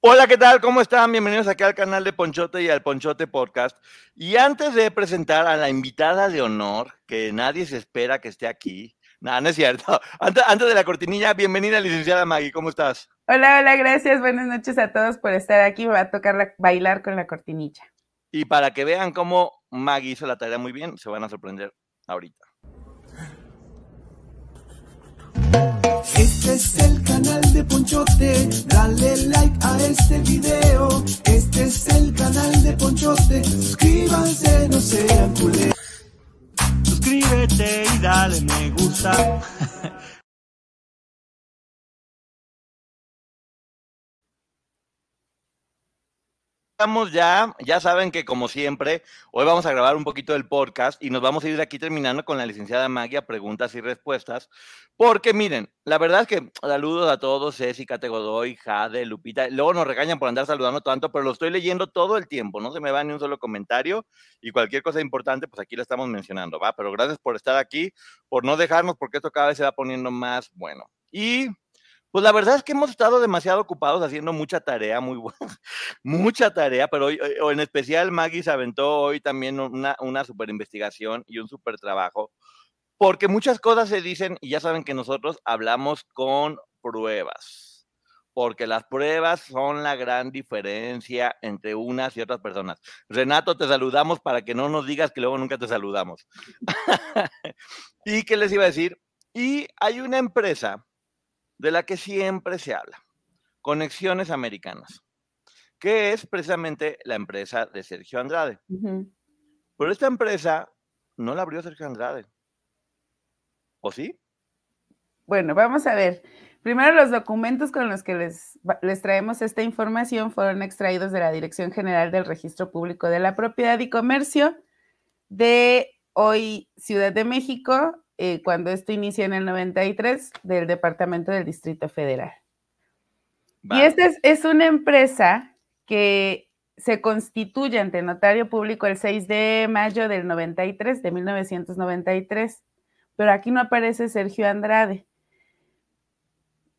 Hola, ¿qué tal? ¿Cómo están? Bienvenidos aquí al canal de Ponchote y al Ponchote Podcast. Y antes de presentar a la invitada de honor, que nadie se espera que esté aquí, nada, no es cierto. Antes, antes de la cortinilla, bienvenida, licenciada Maggie, ¿cómo estás? Hola, hola, gracias. Buenas noches a todos por estar aquí. Me va a tocar la- bailar con la cortinilla. Y para que vean cómo Maggie hizo la tarea muy bien, se van a sorprender ahorita. Este es el canal de Ponchote, dale like a este video. Este es el canal de Ponchote, suscríbanse, no sean culeros. Suscríbete y dale me gusta. Estamos ya, ya saben que como siempre, hoy vamos a grabar un poquito del podcast y nos vamos a ir de aquí terminando con la licenciada Maggie a preguntas y respuestas. Porque miren, la verdad es que saludos a todos, Ceci, Kate Godoy, Jade, Lupita. Luego nos regañan por andar saludando tanto, pero lo estoy leyendo todo el tiempo, no se me va ni un solo comentario y cualquier cosa importante, pues aquí la estamos mencionando, ¿va? Pero gracias por estar aquí, por no dejarnos, porque esto cada vez se va poniendo más bueno. Y pues la verdad es que hemos estado demasiado ocupados haciendo mucha tarea, muy buena, mucha tarea, pero hoy, o en especial Maggie se aventó hoy también una, una super investigación y un super trabajo, porque muchas cosas se dicen y ya saben que nosotros hablamos con pruebas, porque las pruebas son la gran diferencia entre unas y otras personas. Renato, te saludamos para que no nos digas que luego nunca te saludamos. ¿Y qué les iba a decir? Y hay una empresa de la que siempre se habla, Conexiones Americanas, que es precisamente la empresa de Sergio Andrade. Pero esta empresa no la abrió Sergio Andrade. ¿O sí? Bueno, vamos a ver. Primero, los documentos con los que les, les traemos esta información fueron extraídos de la Dirección General del Registro Público de la Propiedad y Comercio de hoy Ciudad de México, eh, cuando esto inicia en el 93, del Departamento del Distrito Federal. Y esta es, es una empresa que se constituye ante notario público el 6 de mayo del 93, de 1993, pero aquí no aparece Sergio Andrade.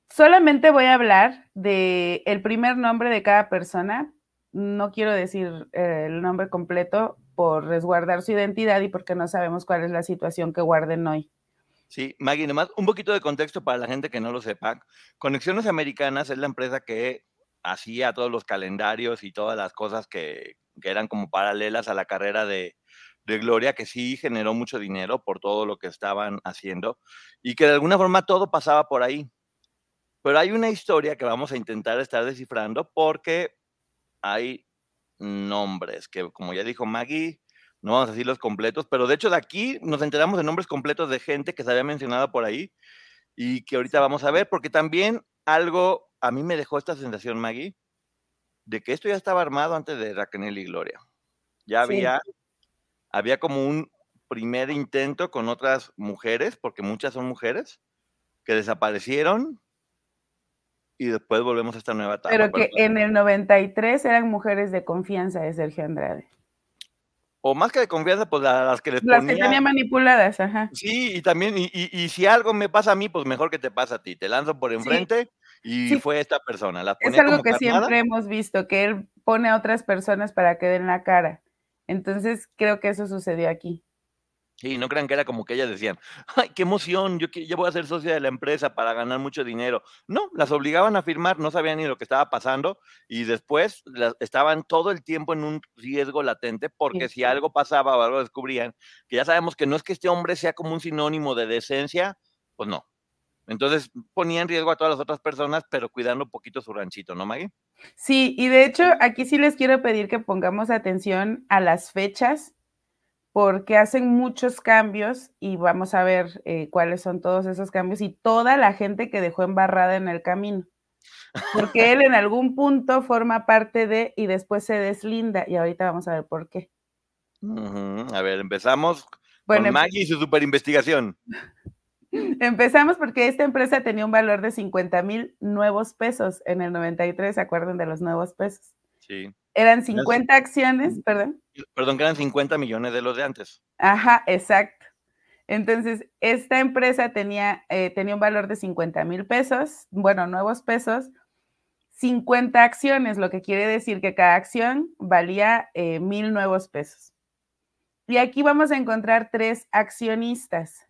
Solamente voy a hablar de el primer nombre de cada persona. No quiero decir eh, el nombre completo por resguardar su identidad y porque no sabemos cuál es la situación que guarden hoy. Sí, Maggie, nomás un poquito de contexto para la gente que no lo sepa. Conexiones Americanas es la empresa que hacía todos los calendarios y todas las cosas que, que eran como paralelas a la carrera de, de Gloria, que sí generó mucho dinero por todo lo que estaban haciendo y que de alguna forma todo pasaba por ahí. Pero hay una historia que vamos a intentar estar descifrando porque hay nombres que, como ya dijo Maggie, no vamos a decir los completos, pero de hecho de aquí nos enteramos de nombres completos de gente que se había mencionado por ahí y que ahorita vamos a ver, porque también algo a mí me dejó esta sensación, Maggie, de que esto ya estaba armado antes de Raquel y Gloria. Ya Sí. había, había como un primer intento con otras mujeres, porque muchas son mujeres, que desaparecieron y después volvemos a esta nueva etapa. Pero que en el 93 eran mujeres de confianza de Sergio Andrade. o más que de confianza, pues la- las que les Las que ponía- tenía manipuladas, ajá. Sí, y también, y, y- y si algo me pasa a mí, pues mejor que te pasa a ti. Te lanzo por enfrente y Sí. fue esta persona. Las Es algo que carnada. siempre hemos visto, que él pone a otras personas para que den la cara. Entonces, creo que eso sucedió aquí. Sí, no crean que era como que ellas decían, ay, qué emoción, yo, yo voy a ser socia de la empresa para ganar mucho dinero. No, las obligaban a firmar, no sabían ni lo que estaba pasando y después las- estaban todo el tiempo en un riesgo latente porque Sí. si algo pasaba o algo descubrían, que ya sabemos que no es que este hombre sea como un sinónimo de decencia, pues no. Entonces ponía en riesgo a todas las otras personas, pero cuidando un poquito su ranchito, ¿no, Maggie? Sí, y de hecho aquí sí les quiero pedir que pongamos atención a las fechas, porque hacen muchos cambios y vamos a ver eh, cuáles son todos esos cambios y toda la gente que dejó embarrada en el camino. Porque él en algún punto forma parte de y después se deslinda y ahorita vamos a ver por qué. A ver, empezamos Bueno, con Maggie y su super investigación. Empezamos porque esta empresa tenía un valor de 50 mil nuevos pesos en el 93, ¿se acuerdan de los nuevos pesos? Sí. Eran 50 acciones, perdón. Perdón, que eran 50 millones de los de antes. Ajá, exacto. Entonces, esta empresa tenía, eh, tenía un valor de 50 mil pesos, bueno, nuevos pesos, 50 acciones, lo que quiere decir que cada acción valía eh, mil nuevos pesos. Y aquí vamos a encontrar tres accionistas.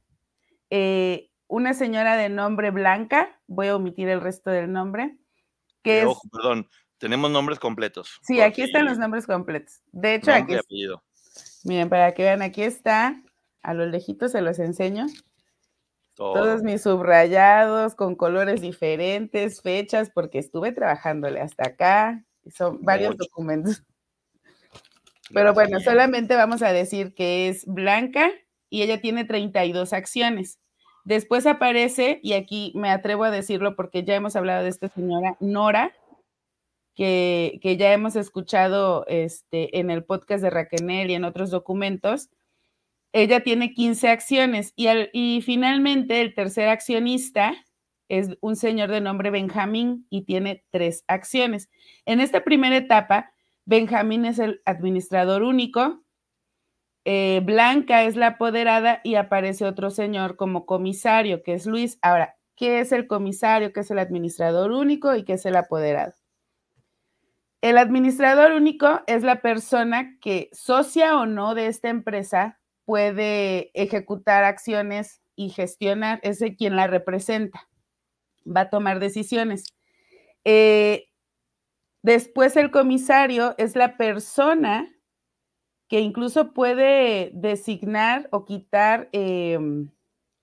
Eh, una señora de nombre Blanca, voy a omitir el resto del nombre, que Eh, es, Ojo, perdón, tenemos nombres completos. sí, aquí están los nombres completos. De hecho, aquí, apellido. miren, para que vean, aquí está, a lo lejito se los enseño. Todo. Todos mis subrayados con colores diferentes, fechas, porque estuve trabajándole hasta acá. Son varios Mucho. documentos. Pero Gracias, bueno, solamente vamos a decir que es Blanca y ella tiene 32 acciones. Después aparece, y aquí me atrevo a decirlo porque ya hemos hablado de esta señora Nora, que, ya hemos escuchado este, en el podcast de Raquenel y en otros documentos. Ella tiene 15 acciones y, al- y finalmente el tercer accionista es un señor de nombre Benjamín y tiene tres acciones. En esta primera etapa, Benjamín es el administrador único, eh, Blanca es la apoderada y aparece otro señor como comisario, que es Luis. Ahora, ¿qué es el comisario? ¿Qué es el administrador único y qué es el apoderado? El administrador único es la persona que, socia o no de esta empresa, puede ejecutar acciones y gestionar, es quien la representa, va a tomar decisiones. Eh, después el comisario es la persona que incluso puede designar o quitar eh,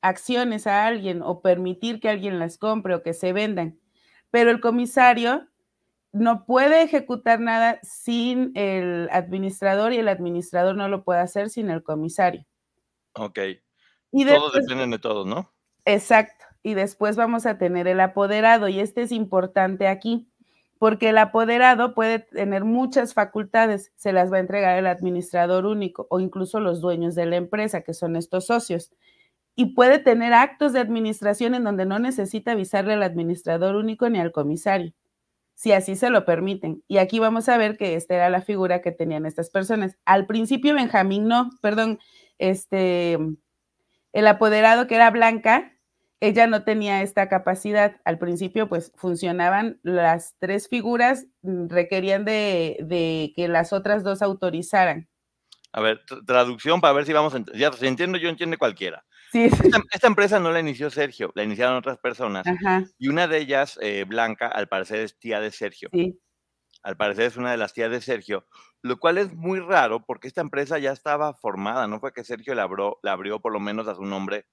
acciones a alguien o permitir que alguien las compre o que se vendan. Pero el comisario no puede ejecutar nada sin el administrador y el administrador no lo puede hacer sin el comisario. Ok. Y Todos dependen de todos, ¿no? Exacto. Y después vamos a tener el apoderado. Y este es importante aquí, porque el apoderado puede tener muchas facultades. Se las va a entregar el administrador único o incluso los dueños de la empresa, que son estos socios. Y puede tener actos de administración en donde no necesita avisarle al administrador único ni al comisario, si así se lo permiten. Y aquí vamos a ver que esta era la figura que tenían estas personas. Al principio Benjamín no, perdón, este, el apoderado que era Blanca, ella no tenía esta capacidad. Al principio, pues funcionaban las tres figuras, mm, requerían de, de que las otras dos autorizaran. A ver, tra- traducción para ver si vamos a Ya, si entiendo yo, entiende cualquiera. Sí, sí. Esta, esta empresa no la inició Sergio, la iniciaron otras personas. Ajá, Y una de ellas, eh, Blanca, al parecer es tía de Sergio. sí. Al parecer es una de las tías de Sergio, lo cual es muy raro porque esta empresa ya estaba formada, no fue que Sergio la abrió, la abrió por lo menos a su nombre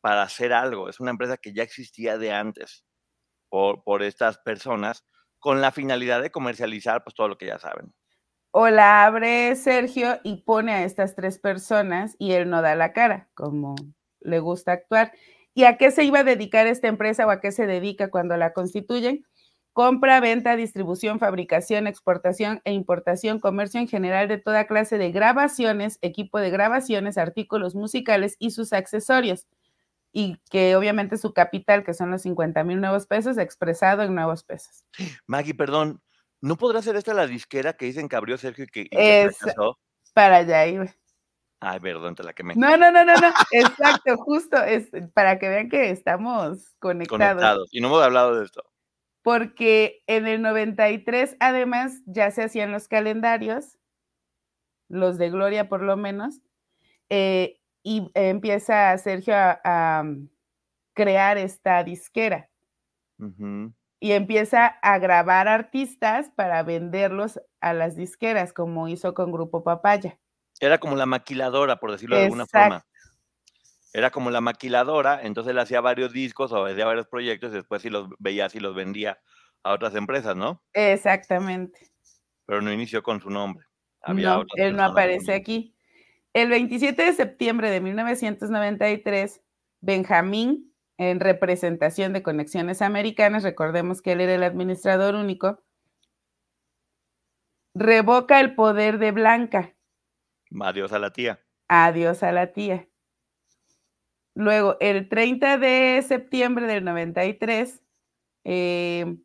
para hacer algo, es una empresa que ya existía de antes por, por estas personas con la finalidad de comercializar pues todo lo que ya saben. O la abre Sergio y pone a estas tres personas y él no da la cara, como le gusta actuar. ¿Y a qué se iba a dedicar esta empresa o a qué se dedica cuando la constituyen? Compra, venta, distribución, fabricación, exportación e importación, comercio en general de toda clase de grabaciones, equipo de grabaciones, artículos musicales y sus accesorios. Y que obviamente su capital, que son los 50 mil nuevos pesos, expresado en nuevos pesos. Maggie, perdón, ¿no podrá ser esta la disquera que dicen que abrió Sergio y que, y que Es- fracasó? Para allá iba. Ay, perdón, te la quemé. No, no, no, no, no, exacto, justo, es para que vean que estamos conectados. Conectados. Y no hemos hablado de esto. Porque en el 93, además, ya se hacían los calendarios, los de Gloria por lo menos, eh, y empieza Sergio a, a crear esta disquera. Y empieza a grabar artistas para venderlos a las disqueras, como hizo con Grupo Papaya. Era como la maquiladora, por decirlo de alguna forma. Era como la maquiladora, entonces él hacía varios discos o hacía varios proyectos y después sí los veía y los vendía a otras empresas, ¿no? Exactamente. Pero no inició con su nombre. Había no, él no aparece aquí. El 27 de septiembre de 1993, Benjamín, en representación de Conexiones Americanas, recordemos que él era el administrador único, revoca el poder de Blanca. Adiós a la tía. Adiós a la tía. Luego, el 30 de septiembre del 93, eh,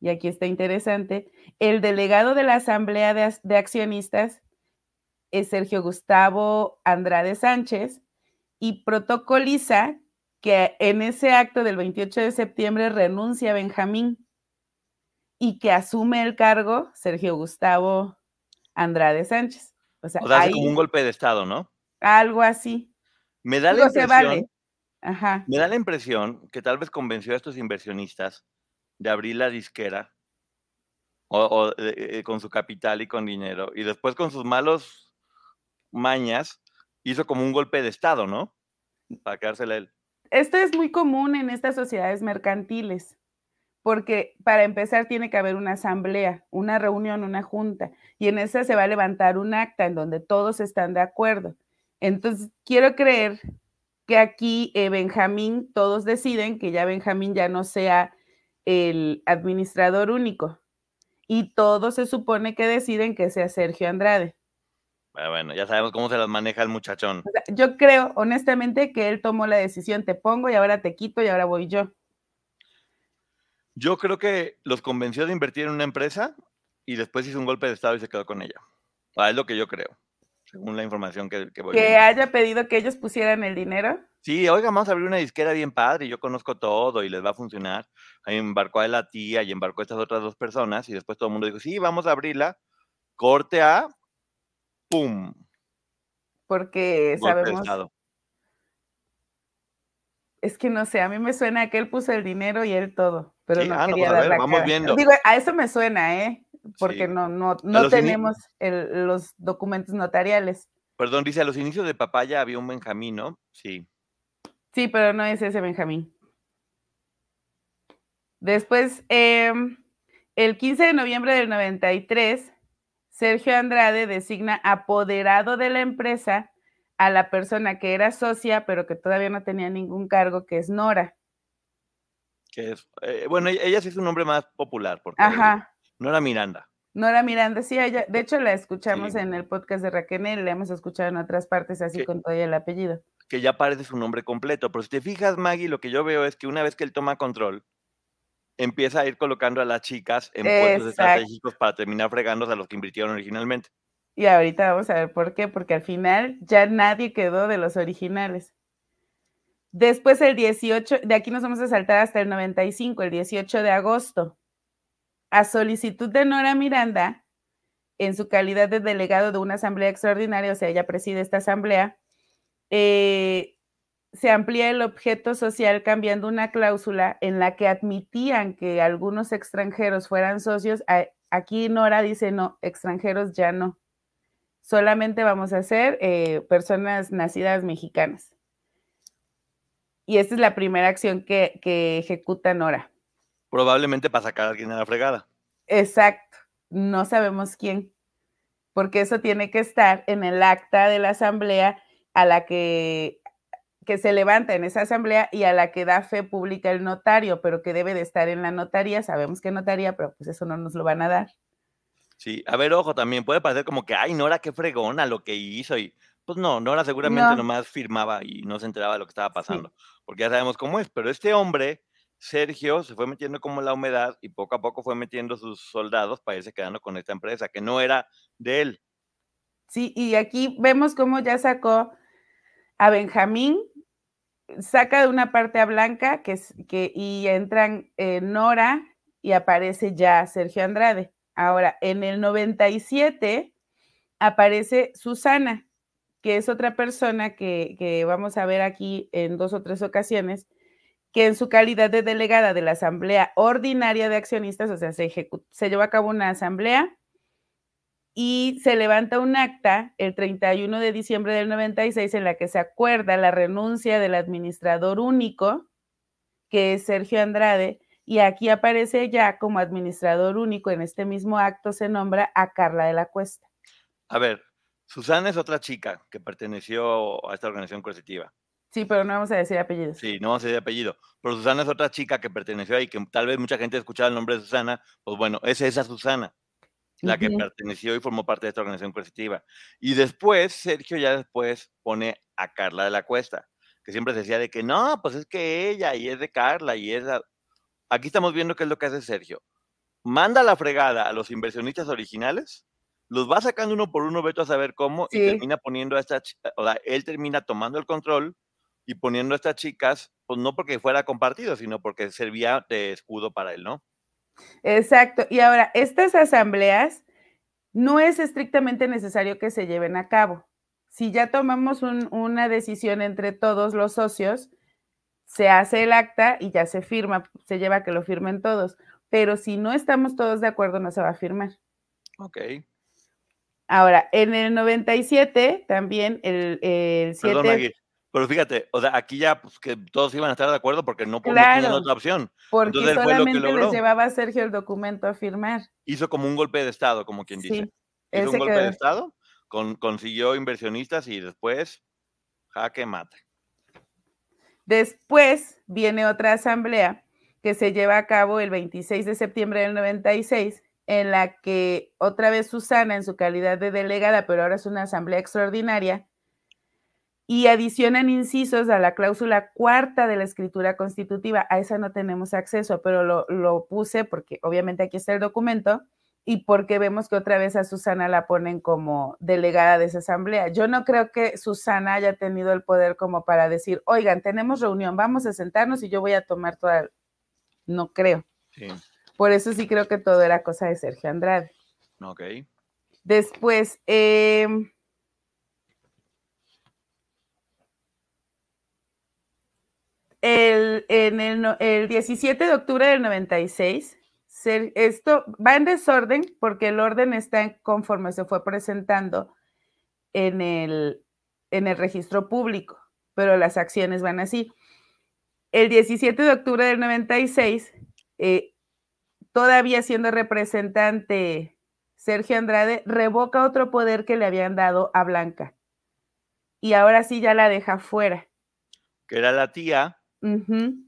y aquí está interesante, el delegado de la Asamblea de, Accionistas es Sergio Gustavo Andrade Sánchez y protocoliza que en ese acto del 28 de septiembre renuncia Benjamín y que asume el cargo Sergio Gustavo Andrade Sánchez. O sea, como un golpe de Estado, ¿no? Algo así. Me da la impresión, me da la impresión que tal vez convenció a estos inversionistas de abrir la disquera o, eh, con su capital y con dinero, y después con sus malos mañas hizo como un golpe de Estado, ¿no? Para quedársela él. Esto es muy común en estas sociedades mercantiles, porque para empezar tiene que haber una asamblea, una reunión, una junta, y en esa se va a levantar un acta en donde todos están de acuerdo. Entonces, quiero creer que aquí eh, Benjamín, todos deciden que ya Benjamín ya no sea el administrador único. Y todos se supone que deciden que sea Sergio Andrade. Bueno, ya sabemos cómo se las maneja el muchachón. yo creo, honestamente, que él tomó la decisión, te pongo y ahora te quito y ahora voy yo. Yo creo que los convenció de invertir en una empresa y después hizo un golpe de Estado y se quedó con ella. Ah, es lo que yo creo según la información que, que voy Que haya pedido que ellos pusieran el dinero. Sí, oiga, vamos a abrir una disquera bien padre, yo conozco todo y les va a funcionar. Ahí embarcó a la tía y embarcó a estas otras dos personas y después todo el mundo dijo, sí, vamos a abrirla. Corte a, ¡pum! Porque sabemos... Es que no sé, a mí me suena que él puso el dinero y él todo, pero no ah, quería pues, dar la vamos viendo. Digo, a eso me suena, ¿eh? porque no, no, no tenemos los documentos notariales. Perdón, dice, a los inicios de Papaya había un Benjamín, ¿no? Sí. Sí, pero no es ese Benjamín. Después, em, el 15 de noviembre del 93, Sergio Andrade designa apoderado de la empresa a la persona que era socia, pero que todavía no tenía ningún cargo, que es Nora. Que es, eh, bueno, ella sí es un nombre más popular, porque Ajá. Nora Miranda. Nora Miranda, sí, ella, de hecho la escuchamos en el podcast de Raquel, la hemos escuchado en otras partes así con todo el apellido. Que ya parece su nombre completo, pero si te fijas, Maggie, lo que yo veo es que una vez que él toma control, empieza a ir colocando a las chicas en puestos estratégicos para terminar fregándose a los que invirtieron originalmente. Y ahorita vamos a ver por qué, porque al final ya nadie quedó de los originales. Después el 18, de aquí nos vamos a saltar hasta el 95, el 18 de agosto a solicitud de Nora Miranda, en su calidad de delegado de una asamblea extraordinaria, o sea, ella preside esta asamblea, eh, se amplía el objeto social cambiando una cláusula en la que admitían que algunos extranjeros fueran socios. Aquí Nora dice, no, extranjeros ya no. Solamente vamos a ser eh, personas nacidas mexicanas. Y esta es la primera acción que, que ejecuta Nora. Probablemente para sacar a alguien a la fregada. Exacto, no sabemos quién, porque eso tiene que estar en el acta de la asamblea a la que, que se levanta en esa asamblea y a la que da fe pública el notario, pero que debe de estar en la notaría. Sabemos que notaría, pero pues eso no nos lo van a dar. Sí, a ver, ojo, también puede parecer como que, ay, Nora, qué fregona lo que hizo. Y pues no, Nora seguramente nomás firmaba y no se enteraba de lo que estaba pasando, porque ya sabemos cómo es. Pero este hombre Sergio se fue metiendo como la humedad y poco a poco fue metiendo sus soldados para irse quedando con esta empresa, que no era de él. Sí, y aquí vemos cómo ya sacó a Benjamín, saca de una parte a Blanca, que, que y entran Nora y aparece ya Sergio Andrade. Ahora, en el 97 aparece Susana, que es otra persona que, que vamos a ver aquí en dos o tres ocasiones, que en su calidad de delegada de la Asamblea Ordinaria de Accionistas, o sea, se, se llevó a cabo una asamblea y se levanta un acta el 31 de diciembre del 96 en la que se acuerda la renuncia del administrador único, que es Sergio Andrade, y aquí aparece ya como administrador único en este mismo acto se nombra a Carla de la Cuesta. A ver, Susana es otra chica que perteneció a esta organización coercitiva. Sí, pero no vamos a decir apellidos. Sí, no vamos a decir apellido. Pero Susana es otra chica que perteneció ahí, que tal vez mucha gente escuchaba el nombre de Susana. Pues bueno, es esa Susana, la que perteneció y formó parte de esta organización coercitiva. Y después, Sergio ya después pone a Carla de la Cuesta, que siempre se decía de que no, pues es que ella y es de Carla y es... a-". Aquí estamos viendo qué es lo que hace Sergio. Manda la fregada a los inversionistas originales, los va sacando uno por uno, veto a saber cómo, y termina poniendo a esta, o sea, él termina tomando el control y poniendo a estas chicas, pues no porque fuera compartido, sino porque servía de escudo para él, ¿no? Exacto. Y ahora, estas asambleas no es estrictamente necesario que se lleven a cabo. Si ya tomamos un- una decisión entre todos los socios, se hace el acta y ya se firma, se lleva a que lo firmen todos. Pero si no estamos todos de acuerdo, no se va a firmar. Ok. Ahora, en el 97, también el, el 7... Perdón, Maggie, Pero fíjate, o sea, aquí ya pues, que todos iban a estar de acuerdo porque no, no tenían Claro. otra opción. porque entonces él fue lo que solamente les llevaba a Sergio el documento a firmar. Hizo como un golpe de Estado, como quien dice. Sí, Hizo un golpe quedó. de Estado, con, consiguió inversionistas y después jaque mate. Después viene otra asamblea que se lleva a cabo el 26 de septiembre del 96, en la que otra vez Susana, en su calidad de delegada, pero ahora es una asamblea extraordinaria, y adicionan incisos a la cláusula cuarta de la escritura constitutiva. A esa no tenemos acceso, pero lo, lo puse porque obviamente aquí está el documento y porque vemos que otra vez a Susana la ponen como delegada de esa asamblea. Yo no creo que Susana haya tenido el poder como para decir, oigan, tenemos reunión, vamos a sentarnos y yo voy a tomar toda... el-". No creo. Sí, Por eso sí creo que todo era cosa de Sergio Andrade. ok. Después, eh, el, en el, el 17 de octubre del 96, se- esto va en desorden porque el orden está en- conforme se fue presentando en el, en el registro público, pero las acciones van así. El 17 de octubre del 96, eh, todavía siendo representante Sergio Andrade, revoca otro poder que le habían dado a Blanca. Y ahora sí ya la deja fuera. Que era la tía,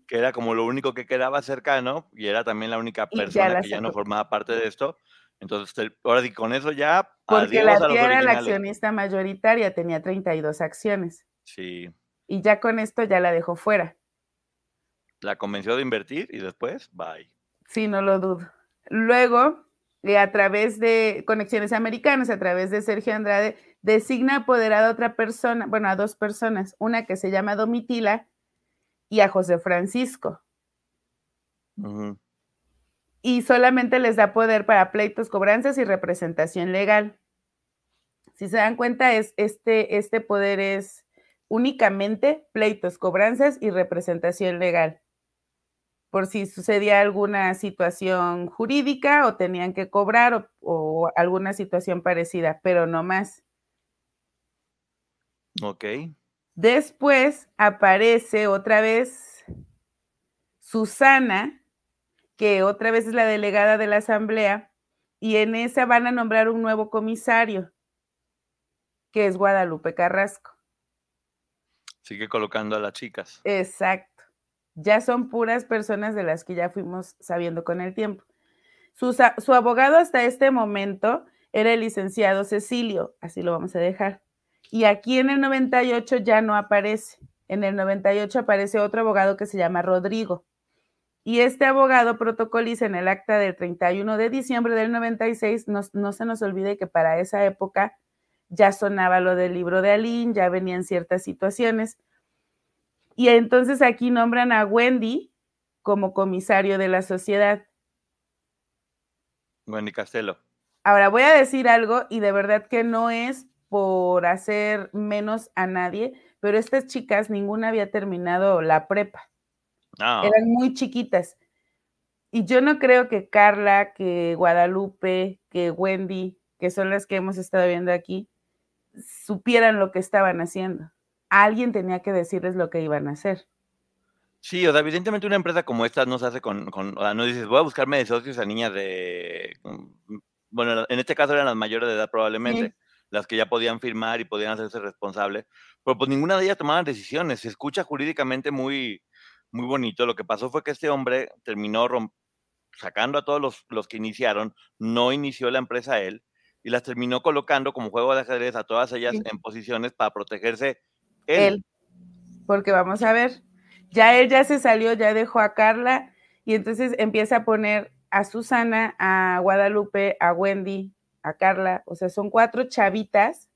Que era como lo único que quedaba cercano y era también la única ya persona la que ya no formaba parte de esto. Entonces, ahora sí, con eso ya, Porque la tía era la accionista mayoritaria, tenía 32 acciones. Sí, Y ya con esto ya la dejó fuera. la convenció de invertir y después, bye. Sí, no lo dudo. Luego, eh, a través de Conexiones Americanas, a través de Sergio Andrade, designa apoderada a otra persona, bueno, a dos personas, una que se llama Domitila y a José Francisco. Y solamente les da poder para pleitos, cobranzas y representación legal. Si se dan cuenta, es, este, este poder es únicamente pleitos, cobranzas y representación legal. Por si sucedía alguna situación jurídica o tenían que cobrar o, o alguna situación parecida, pero no más. Ok. Después aparece otra vez Susana, que otra vez es la delegada de la asamblea, y en esa van a nombrar un nuevo comisario, que es Guadalupe Carrasco. Sigue colocando a las chicas. Exacto. Ya son puras personas de las que ya fuimos sabiendo con el tiempo. Su, su abogado hasta este momento era el licenciado Cecilio, así lo vamos a dejar. Y aquí en el 98 ya no aparece. En el 98 aparece otro abogado que se llama Rodrigo. Y este abogado protocoliza en el acta del 31 de diciembre del 96, no, no se nos olvide que para esa época ya sonaba lo del libro de Aline, ya venían ciertas situaciones. Y entonces aquí nombran a Wendy como comisario de la sociedad. Wendy Castelo. Ahora voy a decir algo y de verdad que no es por hacer menos a nadie, pero estas chicas ninguna había terminado la prepa. No, Eran muy chiquitas. Y yo no creo que Carla, que Guadalupe, que Wendy, que son las que hemos estado viendo aquí, supieran lo que estaban haciendo. Alguien tenía que decirles lo que iban a hacer. Sí, o sea, evidentemente una empresa como esta no se hace con, con o sea, no dices, voy a buscarme de socios a niñas de, mm, bueno, en este caso eran las mayores de edad probablemente, las que ya podían firmar y podían hacerse responsables, pero pues ninguna de ellas tomaban decisiones. Se escucha jurídicamente muy, muy bonito. Lo que pasó fue que este hombre terminó sacando a todos los, los que iniciaron, no inició la empresa él, y las terminó colocando como juego de ajedrez a todas ellas Sí. en posiciones para protegerse él. Él. Porque vamos a ver, ya él ya se salió, ya dejó a Carla y entonces empieza a poner a Susana, a Guadalupe, a Wendy, a Carla, o sea, son cuatro chavitas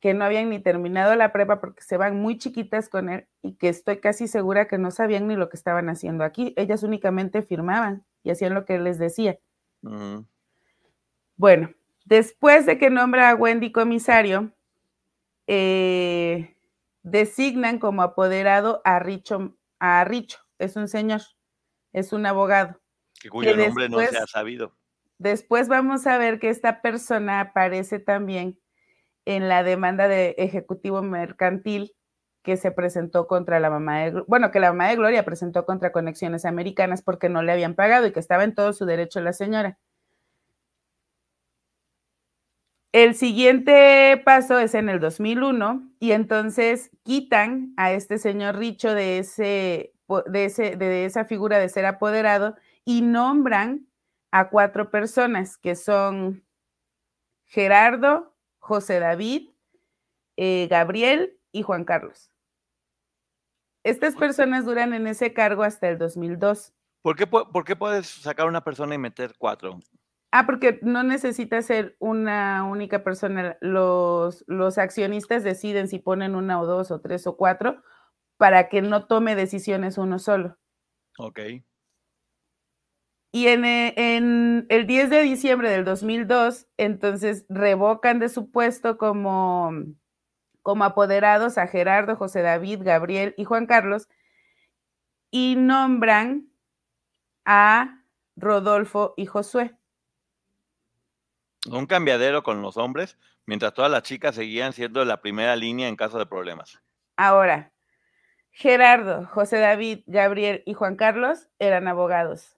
que no habían ni terminado la prepa porque se van muy chiquitas con él y que estoy casi segura que no sabían ni lo que estaban haciendo aquí. Ellas únicamente firmaban y hacían lo que él les decía. Bueno, después de que nombra a Wendy comisario, eh, designan como apoderado a Richo, a Richo, es un señor, es un abogado. que cuyo que nombre no se ha sabido. Después vamos a ver que esta persona aparece también en la demanda de ejecutivo mercantil que se presentó contra la mamá de, bueno, que la mamá de Gloria presentó contra Conexiones Americanas porque no le habían pagado y que estaba en todo su derecho la señora. El siguiente paso es en el 2001 y entonces quitan a este señor Richo de, ese, de, ese, de esa figura de ser apoderado y nombran a cuatro personas que son Gerardo, José David, eh, Gabriel y Juan Carlos. Estas personas duran en ese cargo hasta el 2002. ¿Por qué, ¿Por qué puedes sacar una persona y meter cuatro? Ah, porque no necesita ser una única persona. Los, los accionistas deciden si ponen una o dos o tres o cuatro para que no tome decisiones uno solo. Ok. Y en, eh, en el 10 de diciembre del 2002, entonces revocan de su puesto como, como apoderados a Gerardo, José David, Gabriel y Juan Carlos y nombran a Rodolfo y Josué. Un cambiadero con los hombres, mientras todas las chicas seguían siendo la primera línea en caso de problemas. Ahora, Gerardo, José David, Gabriel y Juan Carlos eran abogados.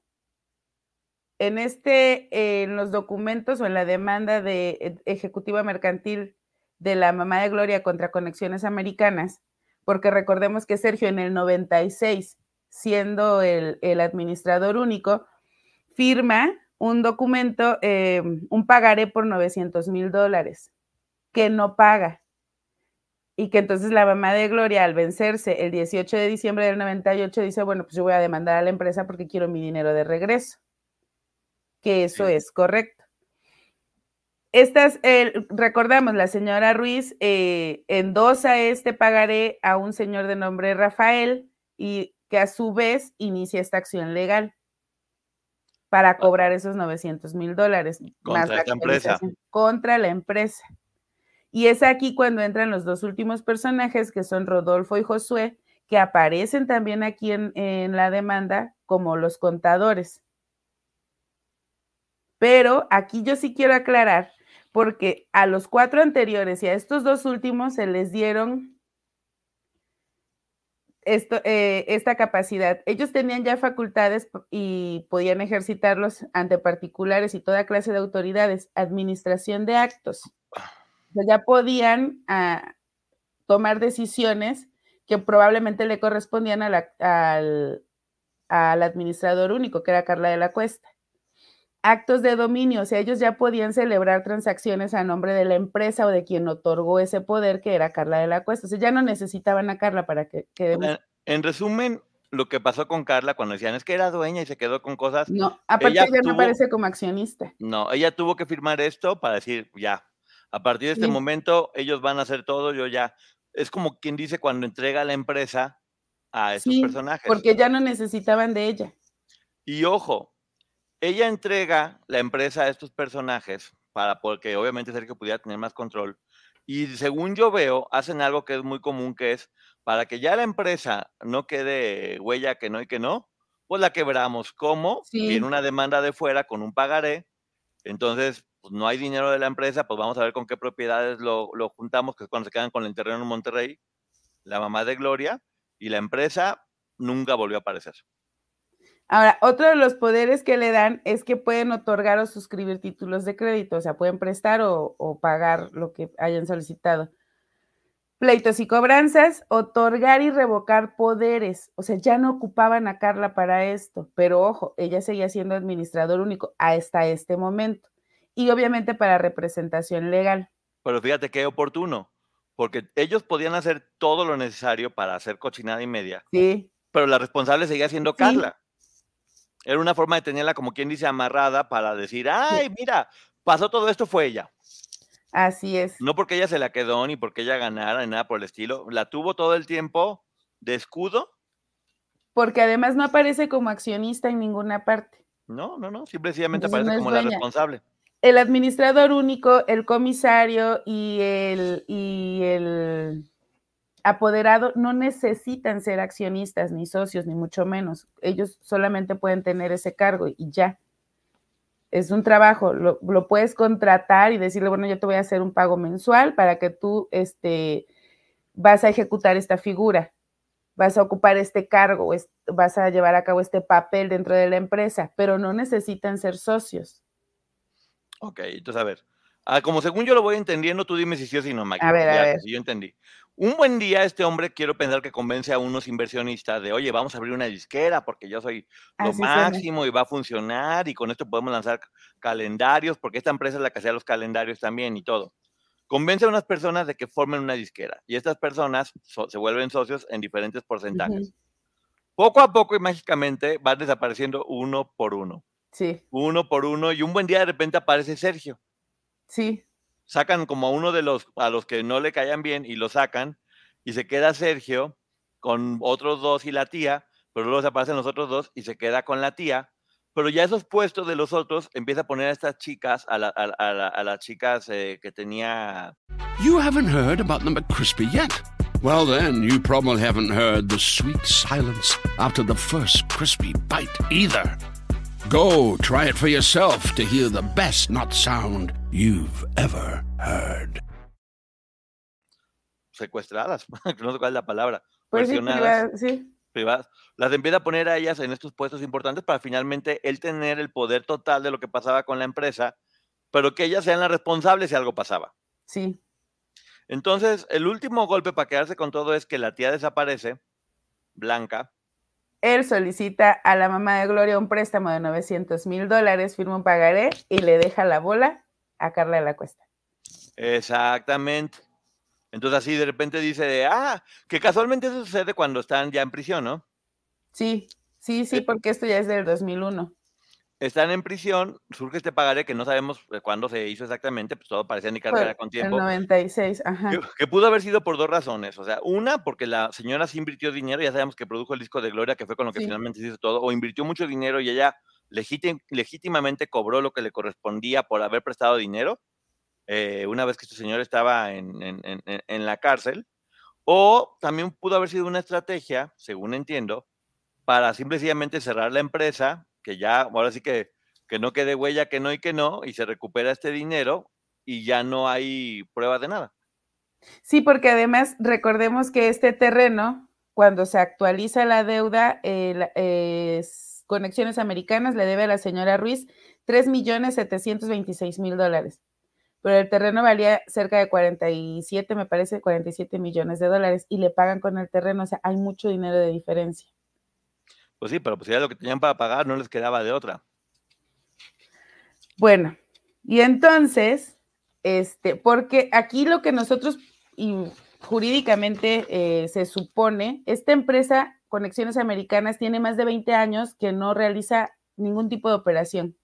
En este, en los documentos o en la demanda de ejecutiva mercantil de la mamá de Gloria contra Conexiones Americanas, porque recordemos que Sergio en el 96, siendo el, el administrador único, firma un documento, eh, un pagaré por 900 mil dólares, que no paga. Y que entonces la mamá de Gloria al vencerse el 18 de diciembre del 98 dice, bueno, pues yo voy a demandar a la empresa porque quiero mi dinero de regreso, que eso Sí. es correcto. Estas, eh, recordamos, la señora Ruiz eh, endosa este pagaré a un señor de nombre Rafael y que a su vez inicia esta acción legal para cobrar esos 900 mil dólares. más Contra la empresa. Contra la empresa. Y es aquí cuando entran los dos últimos personajes, que son Rodolfo y Josué, que aparecen también aquí en, en la demanda como los contadores. Pero aquí yo sí quiero aclarar, porque a los cuatro anteriores y a estos dos últimos se les dieron eh, esta capacidad. Ellos tenían ya facultades y podían ejercitarlos ante particulares y toda clase de autoridades. Administración de actos. Ya podían ah, tomar decisiones que probablemente le correspondían al, al administrador único, que era Carla de la Cuesta. Actos de dominio, o sea, ellos ya podían celebrar transacciones a nombre de la empresa o de quien otorgó ese poder, que era Carla de la Cuesta. O sea, ya no necesitaban a Carla para que quedemos. En, en resumen, lo que pasó con Carla cuando decían es que era dueña y se quedó con cosas. No, aparte ella ya no tuvo- aparece como accionista. No, ella tuvo que firmar esto para decir, ya, a partir de este Sí. momento ellos van a hacer todo, yo ya. Es como quien dice cuando entrega la empresa a esos Sí, personajes. porque ya no necesitaban de ella. Y ojo, ella entrega la empresa a estos personajes para porque obviamente Sergio pudiera tener más control. Y según yo veo, hacen algo que es muy común, que es para que ya la empresa no quede huella que no y que no, pues la quebramos. ¿Cómo? Sí. Viene una demanda de fuera con un pagaré. Entonces, pues no hay dinero de la empresa, pues vamos a ver con qué propiedades lo, lo juntamos, que es cuando se quedan con el terreno en Monterrey, la mamá de Gloria, y la empresa nunca volvió a aparecer. Ahora, otro de los poderes que le dan es que pueden otorgar o suscribir títulos de crédito, o sea, pueden prestar o, o pagar lo que hayan solicitado. Pleitos y cobranzas, otorgar y revocar poderes. O sea, ya no ocupaban a Carla para esto, pero ojo, ella seguía siendo administrador único hasta este momento. Y obviamente para representación legal. Pero fíjate qué oportuno, porque ellos podían hacer todo lo necesario para hacer cochinada y media, Sí, pero la responsable seguía siendo Sí. Carla. Era una forma de tenerla, como quien dice, amarrada para decir, ay, mira, pasó todo esto, fue ella. así es. No porque ella se la quedó, ni porque ella ganara, ni nada por el estilo. La tuvo todo el tiempo de escudo. Porque además no aparece como accionista en ninguna parte. No, no, no. Simplemente no aparece como la responsable. El administrador único, el comisario y el, y el apoderado no necesitan ser accionistas ni socios, ni mucho menos. Ellos solamente pueden tener ese cargo y ya. Es un trabajo, lo, lo puedes contratar y decirle, bueno, yo te voy a hacer un pago mensual para que tú este, vas a ejecutar esta figura, vas a ocupar este cargo, vas a llevar a cabo este papel dentro de la empresa, pero no necesitan ser socios. Ok, entonces a ver. Ah, como según yo lo voy entendiendo, tú dime si sí o si no, Mike. A ver, a Ya, ver. Si yo entendí. Un buen día este hombre quiero pensar que convence a unos inversionistas de, oye, vamos a abrir una disquera porque yo soy lo Así suena. máximo y va a funcionar y con esto podemos lanzar calendarios porque esta empresa es la que hacía los calendarios también y todo. Convence a unas personas de que formen una disquera y estas personas so- se vuelven socios en diferentes porcentajes. Ujú. Poco a poco y mágicamente van desapareciendo uno por uno, Sí, uno por uno y un buen día de repente aparece Sergio sí, sacan como a uno de los a los que no le caían bien y lo sacan y se queda Sergio con otros dos y la tía, pero luego se aparecen los otros dos y se queda con la tía, pero ya esos puestos de los otros empieza a poner a estas chicas, a, la- a la- a la- a las chicas eh, que tenía, You haven't heard about the McCrispy yet. Well, then, you probably haven't heard the sweet silence after the first crispy bite either. Go try it for yourself to hear the best not sound you've ever heard. secuestradas, no sé cuál es la palabra, pues sí, sí, privadas, las empieza a poner a ellas en estos puestos importantes para finalmente él tener el poder total de lo que pasaba con la empresa, pero que ellas sean las responsables si algo pasaba. sí, Entonces, el último golpe para quedarse con todo es que la tía desaparece, Blanca, Él solicita a la mamá de Gloria un préstamo de 900 mil dólares, firma un pagaré y le deja la bola a Carla de la Cuesta. exactamente. Entonces así de repente dice, de, ah, que casualmente eso sucede cuando están ya en prisión, ¿no? Sí, sí, sí, porque esto ya es del 2001. Están en prisión, surge este pagaré que no sabemos eh, cuándo se hizo exactamente, pues todo parecía indicar que era con el tiempo. 96, ajá. Que, que pudo haber sido por dos razones. O sea, una, porque la señora sí invirtió dinero, ya sabemos que produjo el disco de Gloria, que fue con lo que Sí. finalmente se hizo todo, o invirtió mucho dinero y ella legítim- legítimamente cobró lo que le correspondía por haber prestado dinero, eh, una vez que este señor estaba en- en- en la cárcel. O también pudo haber sido una estrategia, según entiendo, para simplemente cerrar la empresa, que ya, ahora sí que, que no quede huella, que no y que no, y se recupera este dinero y ya no hay pruebas de nada. Sí, porque además recordemos que este terreno, cuando se actualiza la deuda, eh, eh, Conexiones Americanas le debe a la señora Ruiz 3 millones 726 mil dólares. Pero el terreno valía cerca de 47, me parece, 47 millones de dólares y le pagan con el terreno, o sea, hay mucho dinero de diferencia. Pues sí, pero pues ya lo que tenían para pagar no les quedaba de otra. Bueno, y entonces, este, porque aquí lo que nosotros jurídicamente eh, se supone, esta empresa Conexiones Americanas tiene más de 20 años que no realiza ningún tipo de operación.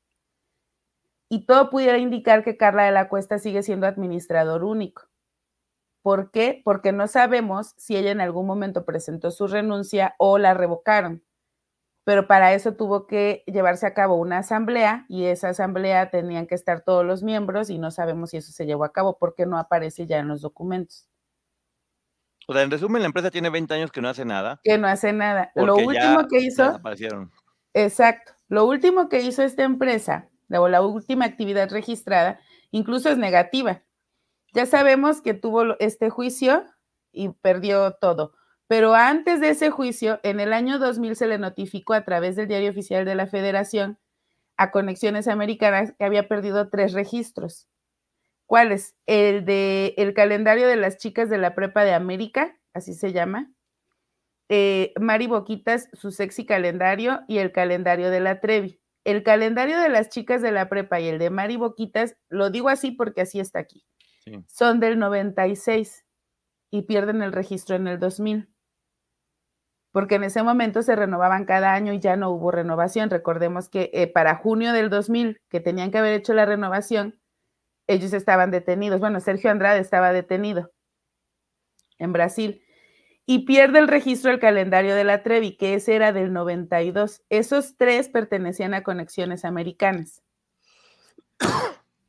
Y todo pudiera indicar que Carla de la Cuesta sigue siendo administrador único. ¿Por qué? Porque no sabemos si ella en algún momento presentó su renuncia o la revocaron pero para eso tuvo que llevarse a cabo una asamblea y esa asamblea tenían que estar todos los miembros y no sabemos si eso se llevó a cabo porque no aparece ya en los documentos. O sea, en resumen, la empresa tiene 20 años que no hace nada. Que no hace nada. Lo último que hizo, Desaparecieron. exacto, lo último que hizo esta empresa, o la última actividad registrada, incluso es negativa. Ya sabemos que tuvo este juicio y perdió todo. Pero antes de ese juicio, en el año 2000 se le notificó a través del Diario Oficial de la Federación a Conexiones Americanas que había perdido tres registros. ¿Cuáles? El de el calendario de las chicas de la prepa de América, así se llama. Eh, Mari Boquitas, su sexy calendario y el calendario de la Trevi. El calendario de las chicas de la prepa y el de Mari Boquitas, lo digo así porque así está aquí, son del 96 y pierden el registro en el 2000 porque en ese momento se renovaban cada año y ya no hubo renovación. Recordemos que eh, para junio del 2000, que tenían que haber hecho la renovación, ellos estaban detenidos. Bueno, Sergio Andrade estaba detenido en Brasil. Y pierde el registro del calendario de la Trevi, que ese era del 92. Esos tres pertenecían a Conexiones Americanas.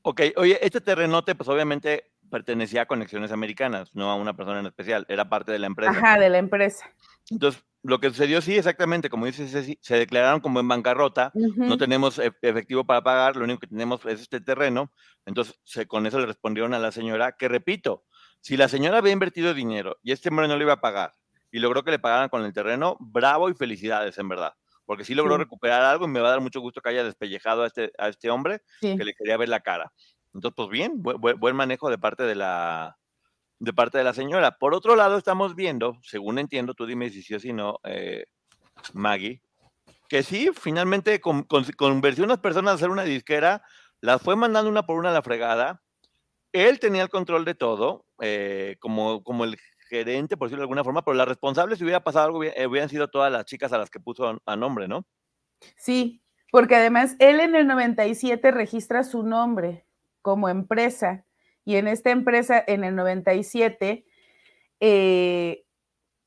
Ok, oye, este terrenote, pues obviamente pertenecía a Conexiones Americanas, no a una persona en especial, era parte de la empresa. Ajá, de la empresa. Entonces, lo que sucedió, sí, exactamente, como dices, se declararon como en bancarrota, no tenemos e, efectivo para pagar, lo único que tenemos es este terreno, entonces con eso le respondieron a la señora, que repito, si la señora había invertido dinero y este hombre no le iba a pagar y logró que le pagaran con el terreno, bravo y felicidades, en verdad, porque sí logró recuperar algo y me va a dar mucho gusto que haya despellejado a este, a este hombre que le quería ver la cara. Entonces, pues bien, buen manejo de parte de la, de parte de la señora. Por otro lado, estamos viendo, según entiendo, tú dime si sí o si no, eh, Maggie, que sí, finalmente con, convirtió a unas personas a hacer una disquera, las fue mandando una por una a la fregada. Él tenía el control de todo, eh, como, como el gerente, por decirlo de alguna forma, pero la responsable, si hubiera pasado algo, hubieran sido todas las chicas a las que puso a nombre, ¿no? Sí, porque además él en el 97 registra su nombre como empresa y en esta empresa, en el 97, eh,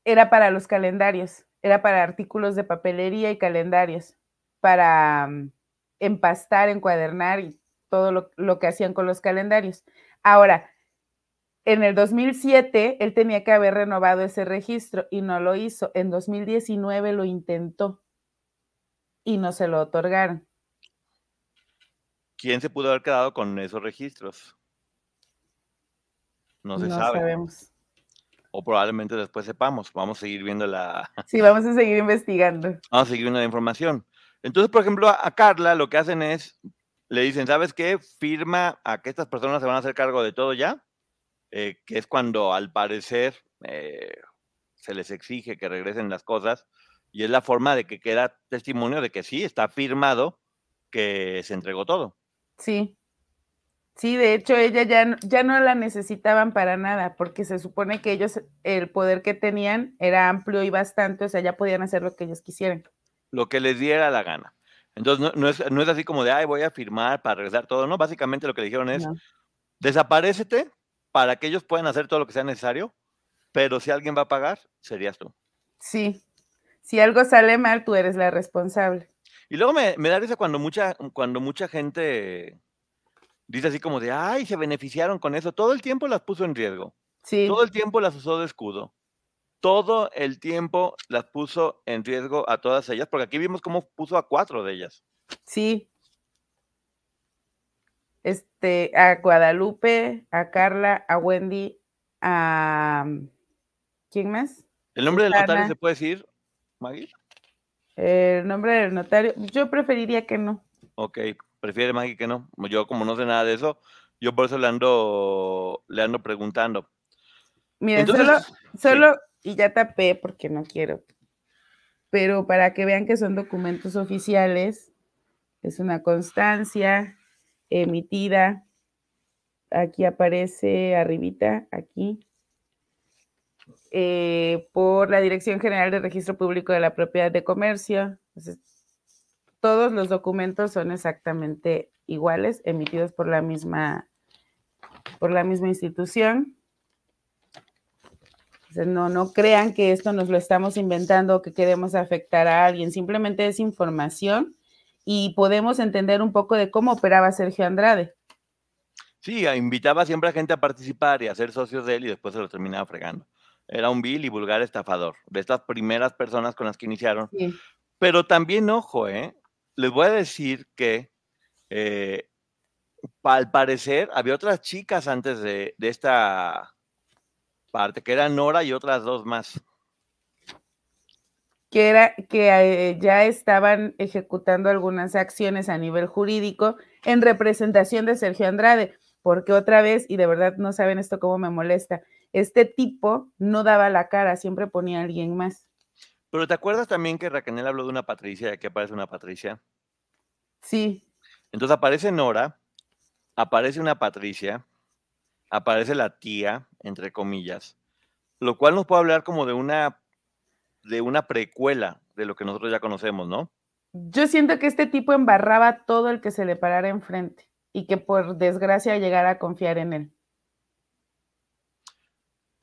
era para los calendarios, era para artículos de papelería y calendarios, para mm, empastar, encuadernar y todo lo, lo, que hacían con los calendarios. Ahora, en el 2007, él tenía que haber renovado ese registro y no lo hizo. En 2019 lo intentó y no se lo otorgaron. ¿Quién se pudo haber quedado con esos registros? No se no sabe. sabemos. O probablemente después sepamos. Vamos a seguir viendo la. Sí, vamos a seguir investigando. Vamos a seguir viendo la información. Entonces, por ejemplo, a, Carla lo que hacen es, le dicen, ¿sabes qué? Firma a que estas personas se van a hacer cargo de todo ya, eh, que es cuando al parecer eh, se les exige que regresen las cosas, y es la forma de que queda testimonio de que sí, está firmado que se entregó todo. Sí. Sí, de hecho, ella ya, ya no la necesitaban para nada, porque se supone que ellos, el poder que tenían era amplio y bastante, o sea, ya podían hacer lo que ellos quisieran. Lo que les diera la gana. Entonces, no, es, no es, así como de, ay, voy a firmar para regresar todo, ¿no? Básicamente lo que dijeron es, no. desaparecete para que ellos puedan hacer todo lo que sea necesario, pero si alguien va a pagar, serías tú. Sí, si algo sale mal, tú eres la responsable. Y luego me, me da risa cuando mucha, cuando mucha gente dice así como de, ay, se beneficiaron con eso. Todo el tiempo las puso en riesgo. Sí. Todo el tiempo las usó de escudo. Todo el tiempo las puso en riesgo a todas ellas, porque aquí vimos cómo puso a cuatro de ellas. Sí. Este, a Guadalupe, a Carla, a Wendy, a ¿quién más? ¿El nombre del notario se puede decir, Maggie? El nombre del notario, yo preferiría que no. Ok, prefiere Maggie que no. Yo como no sé nada de eso, yo por eso le ando, le ando preguntando. Miren, solo, solo, y ya tapé porque no quiero, pero para que vean que son documentos oficiales, es una constancia emitida, aquí aparece arribita, aquí, eh, por la Dirección General de Registro Público de la Propiedad de Comercio. Todos los documentos son exactamente iguales, emitidos por la misma, por la misma institución. No, no crean que esto nos lo estamos inventando o que queremos afectar a alguien, simplemente es información y podemos entender un poco de cómo operaba Sergio Andrade. Sí, invitaba siempre a gente a participar y a ser socios de él y después se lo terminaba fregando. Era un vil y vulgar estafador, de estas primeras personas con las que iniciaron. Sí. Pero también, ojo, ¿eh? les voy a decir que eh, al parecer había otras chicas antes de, de esta parte, que eran Nora y otras dos más. que era que eh, ya estaban ejecutando algunas acciones a nivel jurídico en representación de Sergio Andrade, porque otra vez, y de verdad no saben esto cómo me molesta, este tipo no daba la cara, siempre ponía a alguien más. Pero ¿te acuerdas también que Raquel habló de una Patricia y aquí aparece una Patricia? Sí, Entonces aparece Nora, aparece una Patricia, aparece la tía, entre comillas, lo cual nos puede hablar como de una, de una precuela de lo que nosotros ya conocemos, ¿no? yo siento que este tipo embarraba todo el que se le parara enfrente y que por desgracia llegara a confiar en él.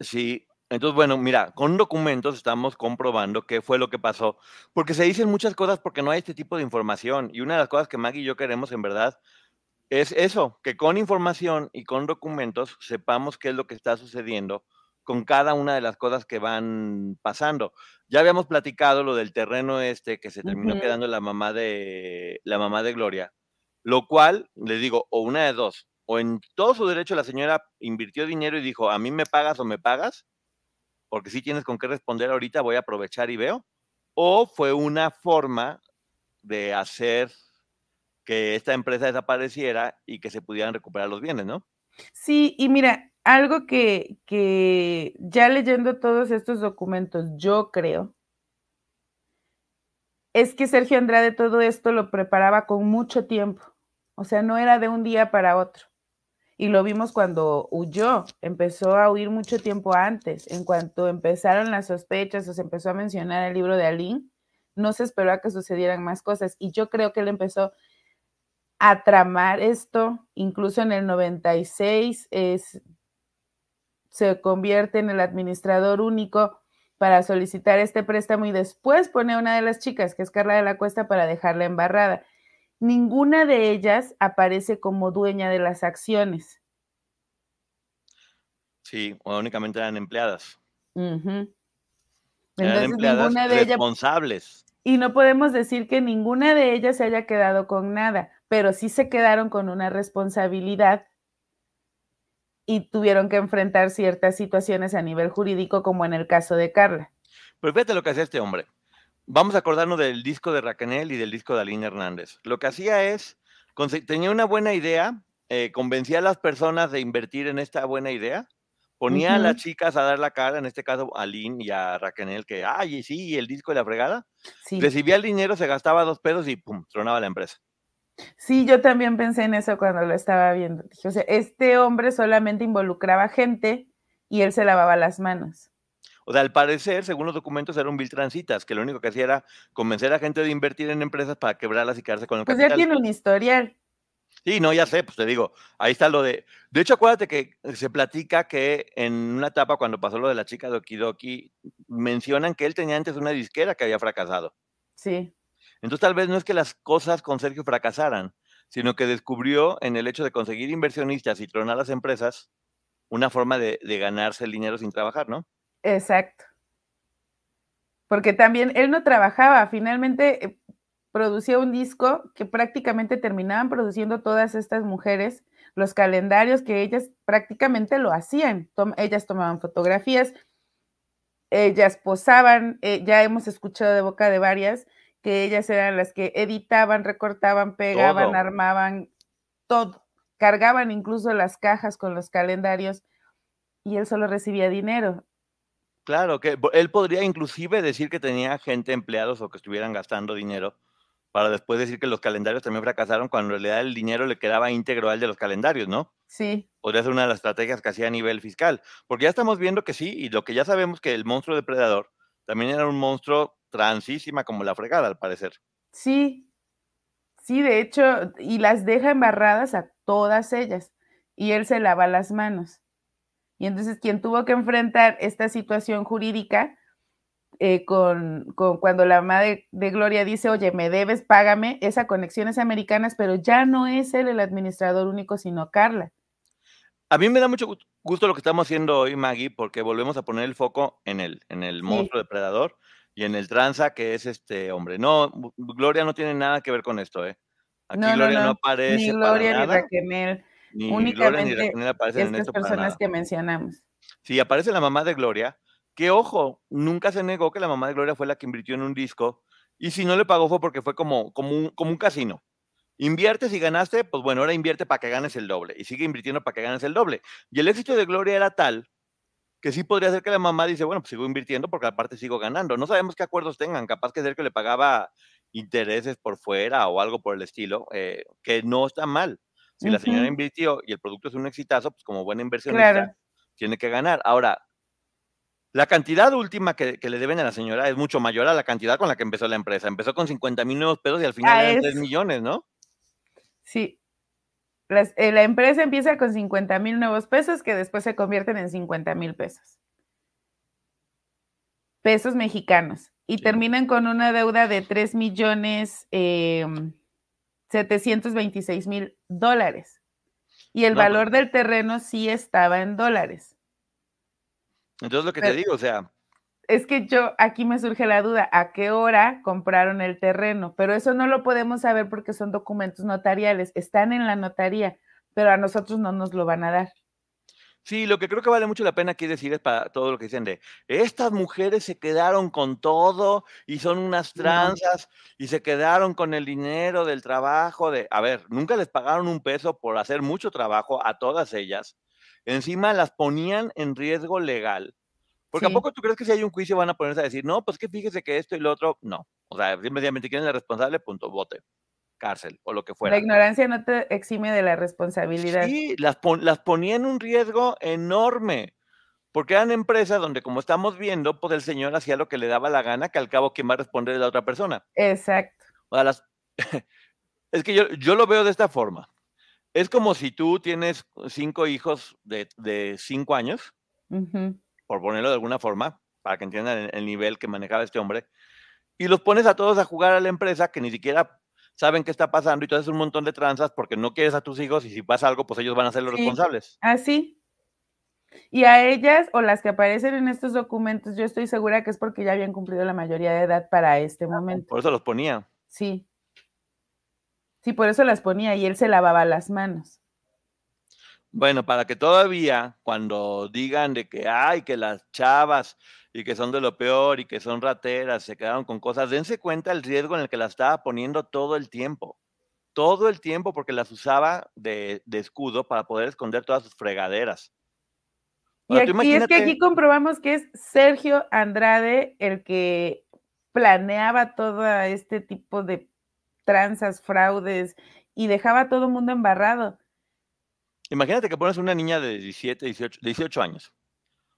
Sí, entonces, bueno, mira, con documentos estamos comprobando qué fue lo que pasó, porque se dicen muchas cosas porque no hay este tipo de información. Y una de las cosas que Maggie y yo queremos en verdad es eso, que con información y con documentos sepamos qué es lo que está sucediendo con cada una de las cosas que van pasando. Ya habíamos platicado lo del terreno este que se terminó quedando la mamá de la mamá de Gloria, lo cual les digo, o una de dos, o en todo su derecho la señora invirtió dinero y dijo, "A mí me pagas o me pagas", porque si tienes con qué responder ahorita, voy a aprovechar y veo, o fue una forma de hacer que esta empresa desapareciera y que se pudieran recuperar los bienes, ¿no? Sí, y mira, algo que, que ya leyendo todos estos documentos, yo creo, es que Sergio Andrade todo esto lo preparaba con mucho tiempo. O sea, no era de un día para otro. Y lo vimos cuando huyó, empezó a huir mucho tiempo antes. En cuanto empezaron las sospechas o se empezó a mencionar el libro de Aline, no se esperó a que sucedieran más cosas. Y yo creo que él empezó a tramar esto, incluso en el 96 es, se convierte en el administrador único para solicitar este préstamo y después pone a una de las chicas, que es Carla de la Cuesta, para dejarla embarrada. Ninguna de ellas aparece como dueña de las acciones. Sí, o únicamente eran empleadas. Entonces, empleadas ninguna de ellas, responsables. y no podemos decir que ninguna de ellas se haya quedado con nada, pero sí se quedaron con una responsabilidad y tuvieron que enfrentar ciertas situaciones a nivel jurídico, como en el caso de Carla. Pero fíjate lo que hacía este hombre. Vamos a acordarnos del disco de Raquel y del disco de Aline Hernández. Lo que hacía es, tenía una buena idea, eh, convencía a las personas de invertir en esta buena idea, ponía a las chicas a dar la cara, en este caso a Aline y a Raquel, que, ay, sí, el disco de la fregada, Sí. recibía el dinero, se gastaba dos pesos y pum, tronaba la empresa. Sí, yo también pensé en eso cuando lo estaba viendo. Dije, o sea, este hombre solamente involucraba gente y él se lavaba las manos. O sea, al parecer, según los documentos, era un vil transitas, que lo único que hacía era convencer a gente de invertir en empresas para quebrarlas y quedarse con el Pues ya capital. tiene un historial. Sí, no, ya sé, pues te digo, ahí está lo de... De hecho, acuérdate que se platica que en una etapa cuando pasó lo de la chica de Okidoki, mencionan que él tenía antes una disquera que había fracasado. Sí, Entonces tal vez no es que las cosas con Sergio fracasaran, sino que descubrió en el hecho de conseguir inversionistas y tronar las empresas una forma de, de ganarse el dinero sin trabajar, ¿no? Exacto. Porque también él no trabajaba, finalmente eh, producía un disco que prácticamente terminaban produciendo todas estas mujeres, los calendarios que ellas prácticamente lo hacían. Tom- ellas tomaban fotografías, ellas posaban, eh, ya hemos escuchado de boca de varias que ellas eran las que editaban, recortaban, pegaban, Todo. armaban, todo. Cargaban incluso las cajas con los calendarios y él solo recibía dinero. Claro, que él podría inclusive decir que tenía gente empleados o que estuvieran gastando dinero para después decir que los calendarios también fracasaron cuando en realidad el dinero le quedaba íntegro al de los calendarios, ¿no? Sí, Podría ser una de las estrategias que hacía a nivel fiscal, porque ya estamos viendo que sí, y lo que ya sabemos que el monstruo depredador también era un monstruo transísima como la fregada, al parecer. sí, sí, de hecho, y las deja embarradas a todas ellas y él se lava las manos. Y entonces quien tuvo que enfrentar esta situación jurídica eh, con, con cuando la mamá de, Gloria dice, oye, me debes, págame, esa conexiones americanas, pero ya no es él el administrador único, sino Carla. A mí me da mucho gu- gusto lo que estamos haciendo hoy, Maggie, porque volvemos a poner el foco en él, en el Sí. monstruo depredador y en el tranza que es este hombre. No, Gloria no tiene nada que ver con esto, ¿eh? Aquí No, Gloria no, no, aparece ni para Gloria ni Raquel, ni Gloria ni únicamente aparecen en estas personas que mencionamos. Sí, aparece la mamá de Gloria, que ojo, nunca se negó que la mamá de Gloria fue la que invirtió en un disco, y si no le pagó fue porque fue como, como, un, como un casino. Inviertes y ganaste, pues bueno, ahora invierte para que ganes el doble, y sigue invirtiendo para que ganes el doble. Y el éxito de Gloria era tal que sí podría ser que la mamá dice, bueno, pues sigo invirtiendo porque aparte sigo ganando. No sabemos qué acuerdos tengan, capaz que ser que le pagaba intereses por fuera o algo por el estilo, eh, que no está mal. Si la señora invirtió y el producto es un exitazo, pues como buena inversionista, Claro. tiene que ganar. Ahora, la cantidad última que, que le deben a la señora es mucho mayor a la cantidad con la que empezó la empresa. Empezó con 50 mil nuevos pesos y al final Ah, eran es- 3 millones, ¿no? Sí. Las- eh, la empresa empieza con 50 mil nuevos pesos que después se convierten en 50 mil pesos. Pesos mexicanos. Y Sí. terminan con una deuda de 3 millones eh, 726 mil dólares. Y el No, pues- valor del terreno sí estaba en dólares. Entonces lo que te digo, o sea, Es que yo, aquí me surge la duda, ¿a qué hora compraron el terreno? Pero eso no lo podemos saber porque son documentos notariales, están en la notaría, pero a nosotros no nos lo van a dar. Sí, lo que creo que vale mucho la pena aquí decir es para todo lo que dicen de, estas mujeres se quedaron con todo y son unas tranzas y se quedaron con el dinero del trabajo de, a ver, nunca les pagaron un peso por hacer mucho trabajo a todas ellas. Encima las ponían en riesgo legal. Porque ¿a Sí. poco tú crees que si hay un juicio van a ponerse a decir, no, pues que fíjese que esto y lo otro? No. O sea, simplemente quieren la responsable, punto, vote, cárcel o lo que fuera. La ignorancia no te exime de la responsabilidad. Sí, las, pon- las ponía en un riesgo enorme. Porque eran empresas donde, como estamos viendo, pues el señor hacía lo que le daba la gana, que al cabo, ¿quién va a responder es la otra persona? Exacto. O sea, las- es que yo, yo lo veo de esta forma. Es como si tú tienes cinco hijos de, de cinco años, por ponerlo de alguna forma, para que entiendan el, el nivel que manejaba este hombre, y los pones a todos a jugar a la empresa que ni siquiera saben qué está pasando y tú haces un montón de tranzas porque no quieres a tus hijos y si pasa algo, pues ellos van a ser los Sí. responsables. Así. Y a ellas o las que aparecen en estos documentos, yo estoy segura que es porque ya habían cumplido la mayoría de edad para este momento. Por eso los ponía. Sí. Sí, por eso las ponía y él se lavaba las manos. Bueno, para que todavía cuando digan de que hay que las chavas y que son de lo peor y que son rateras, se quedaron con cosas, dense cuenta el riesgo en el que las estaba poniendo todo el tiempo. Todo el tiempo porque las usaba de, de escudo para poder esconder todas sus fregaderas. Y, Ahora, aquí, y es que aquí comprobamos que es Sergio Andrade el que planeaba todo este tipo de tranzas, fraudes y dejaba a todo el mundo embarrado. Imagínate que pones una niña de 17, 18, 18 años.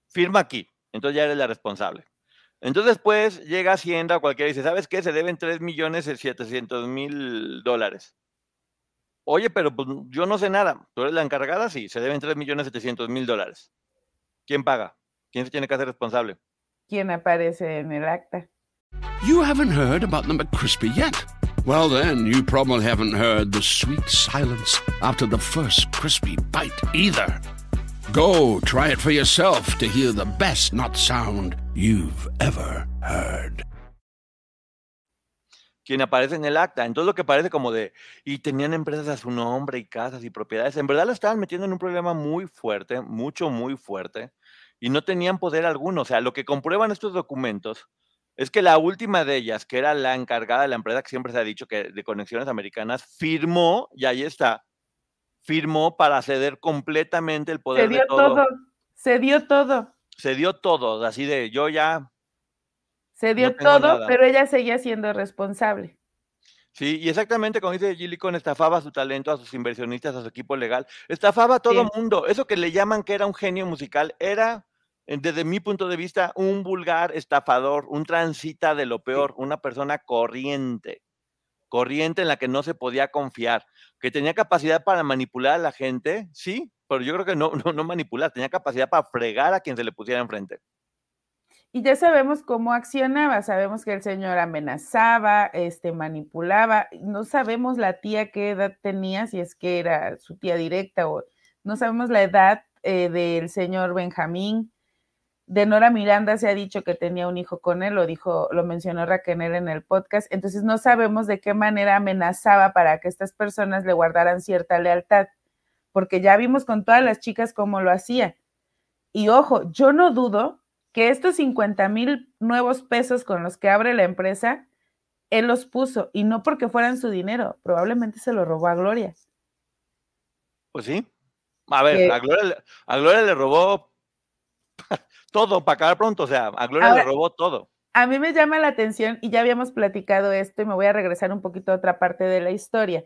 Firma aquí. Entonces ya eres la responsable. Entonces después llega Hacienda o cualquiera y dice, ¿sabes qué? Se deben 3 millones 700 mil dólares. Oye, pero pues, yo no sé nada. ¿Tú eres la encargada? Sí, se deben 3 millones 700 mil dólares. ¿Quién paga? ¿Quién se tiene que hacer responsable? quien aparece en el acta. You haven't heard about the McCrispy yet. Well, then, you probably haven't heard the sweet silence after the first crispy bite either. Go try it for yourself to hear the best not sound you've ever heard. Quien aparece en el acta. Lo que parece como de, y tenían empresas a su nombre y casas y propiedades, en verdad la estaban metiendo en un problema muy fuerte, mucho, muy fuerte, y no tenían poder alguno. O sea, lo que comprueban estos documentos es que la última de ellas, que era la encargada de la empresa que siempre se ha dicho que de Conexiones Americanas, firmó, y ahí está, firmó para ceder completamente el poder Se dio de todo. todo, se dio todo, Se dio todo, así de yo ya se dio todo, nada. pero ella seguía siendo responsable. Sí, y exactamente como dice Gillicon, estafaba su talento a sus inversionistas, a su equipo legal, estafaba a todo Sí. mundo. Eso que le llaman que era un genio musical, era, desde mi punto de vista, un vulgar estafador, un transita de lo peor, una persona corriente, corriente en la que no se podía confiar, que tenía capacidad para manipular a la gente, sí, pero yo creo que no, no, no manipular, tenía capacidad para fregar a quien se le pusiera enfrente. Y ya sabemos cómo accionaba, sabemos que el señor amenazaba, este, manipulaba, no sabemos la tía qué edad tenía, si es que era su tía directa o no sabemos la edad eh, del señor Benjamín, De Nora Miranda se ha dicho que tenía un hijo con él, lo dijo, lo mencionó Raquel en el podcast. Entonces no sabemos de qué manera amenazaba para que estas personas le guardaran cierta lealtad, porque ya vimos con todas las chicas cómo lo hacía. Y ojo, yo no dudo que estos 50 mil nuevos pesos con los que abre la empresa, él los puso y no porque fueran su dinero, probablemente se lo robó a Gloria. Pues sí. A ver, a, Gloria, a, Gloria, le robó todo para acabar pronto, o sea, a Gloria le robó todo. A mí me llama la atención, y ya habíamos platicado esto, y me voy a regresar un poquito a otra parte de la historia.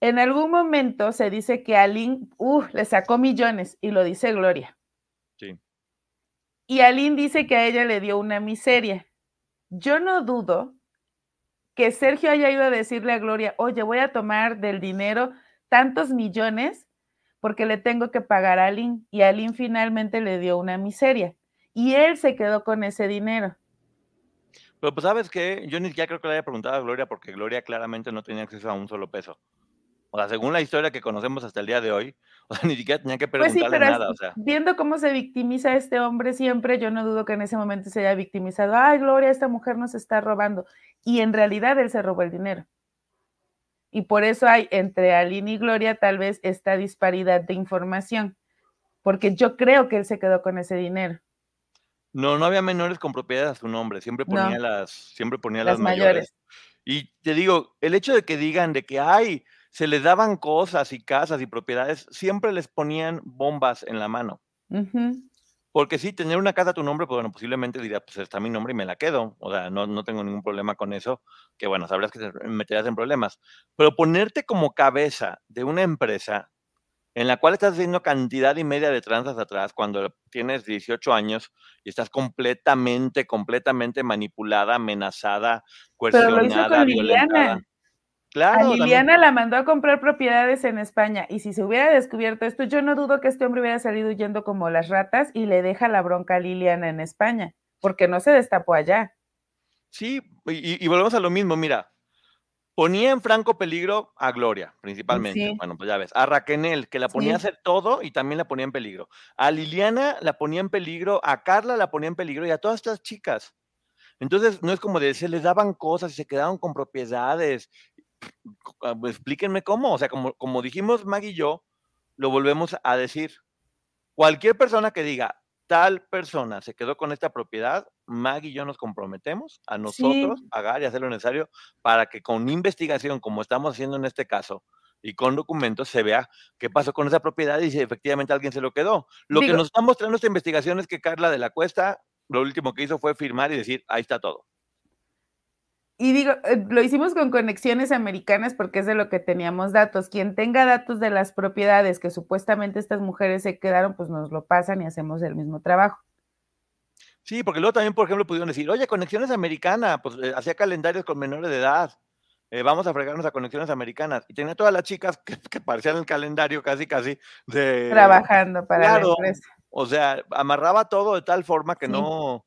En algún momento se dice que a Lynn uh, le sacó millones, y lo dice Gloria. Sí. Y Aline dice que a ella le dio una miseria. Yo no dudo que Sergio haya ido a decirle a Gloria, oye, voy a tomar del dinero tantos millones porque le tengo que pagar a Aline. Y Aline finalmente le dio una miseria. Y él se quedó con ese dinero. Pero pues sabes que yo ni siquiera creo que le haya preguntado a Gloria porque Gloria claramente no tenía acceso a un solo peso. O sea, según la historia que conocemos hasta el día de hoy, o sea, ni siquiera tenía que preguntarle pues sí, pero nada. O sea. Viendo cómo se victimiza este hombre siempre, yo no dudo que en ese momento se haya victimizado. Ay, Gloria, esta mujer nos está robando. Y en realidad él se robó el dinero. Y por eso hay entre Aline y Gloria tal vez esta disparidad de información, porque yo creo que él se quedó con ese dinero. No, no había menores con propiedad a su nombre, siempre ponía las, siempre ponía las, mayores. Y te digo, el hecho de que digan de que hay, se les daban cosas y casas y propiedades, siempre les ponían bombas en la mano. Porque sí, tener una casa a tu nombre, pues bueno, posiblemente diría, pues está mi nombre y me la quedo. O sea, no, no tengo ningún problema con eso, que bueno, sabrás que te meterás en problemas. Pero ponerte como cabeza de una empresa en la cual estás haciendo cantidad y media de tranzas atrás cuando tienes 18 años y estás completamente, completamente manipulada, amenazada, cuestionada, violentada. Claro, a Liliana la mandó a comprar propiedades en España y si se hubiera descubierto esto, yo no dudo que este hombre hubiera salido huyendo como las ratas y le deja la bronca a Liliana en España, porque no se destapó allá. Sí, y, volvemos a lo mismo, mira, ponía en franco peligro a Gloria, principalmente. Bueno, pues ya ves, a Raquel, que la ponía a hacer todo y también la ponía en peligro. A Liliana la ponía en peligro, a Carla la ponía en peligro y a todas estas chicas. Entonces, no es como de se les daban cosas y se quedaron con propiedades explíquenme cómo. O sea, como, como dijimos Maggie y yo, lo volvemos a decir. Cualquier persona que diga, tal persona se quedó con esta propiedad, Maggie y yo nos comprometemos a nosotros pagar y hacer lo necesario para que con investigación, como estamos haciendo en este caso, y con documentos se vea qué pasó con esa propiedad y si efectivamente alguien se lo quedó. Lo que nos está mostrando esta investigación es que Carla de la Cuesta lo último que hizo fue firmar y decir, ahí está todo. Y digo, eh, lo hicimos con conexiones americanas porque es de lo que teníamos datos. Quien tenga datos de las propiedades que supuestamente estas mujeres se quedaron, pues nos lo pasan y hacemos el mismo trabajo. Sí, porque luego también, por ejemplo, pudieron decir, oye, Conexiones Americanas, pues eh, hacía calendarios con menores de edad. Eh, vamos a fregarnos a Conexiones Americanas. Y tenía todas las chicas que, parecían el calendario casi, casi de... Trabajando para la empresa. O sea, amarraba todo de tal forma que no...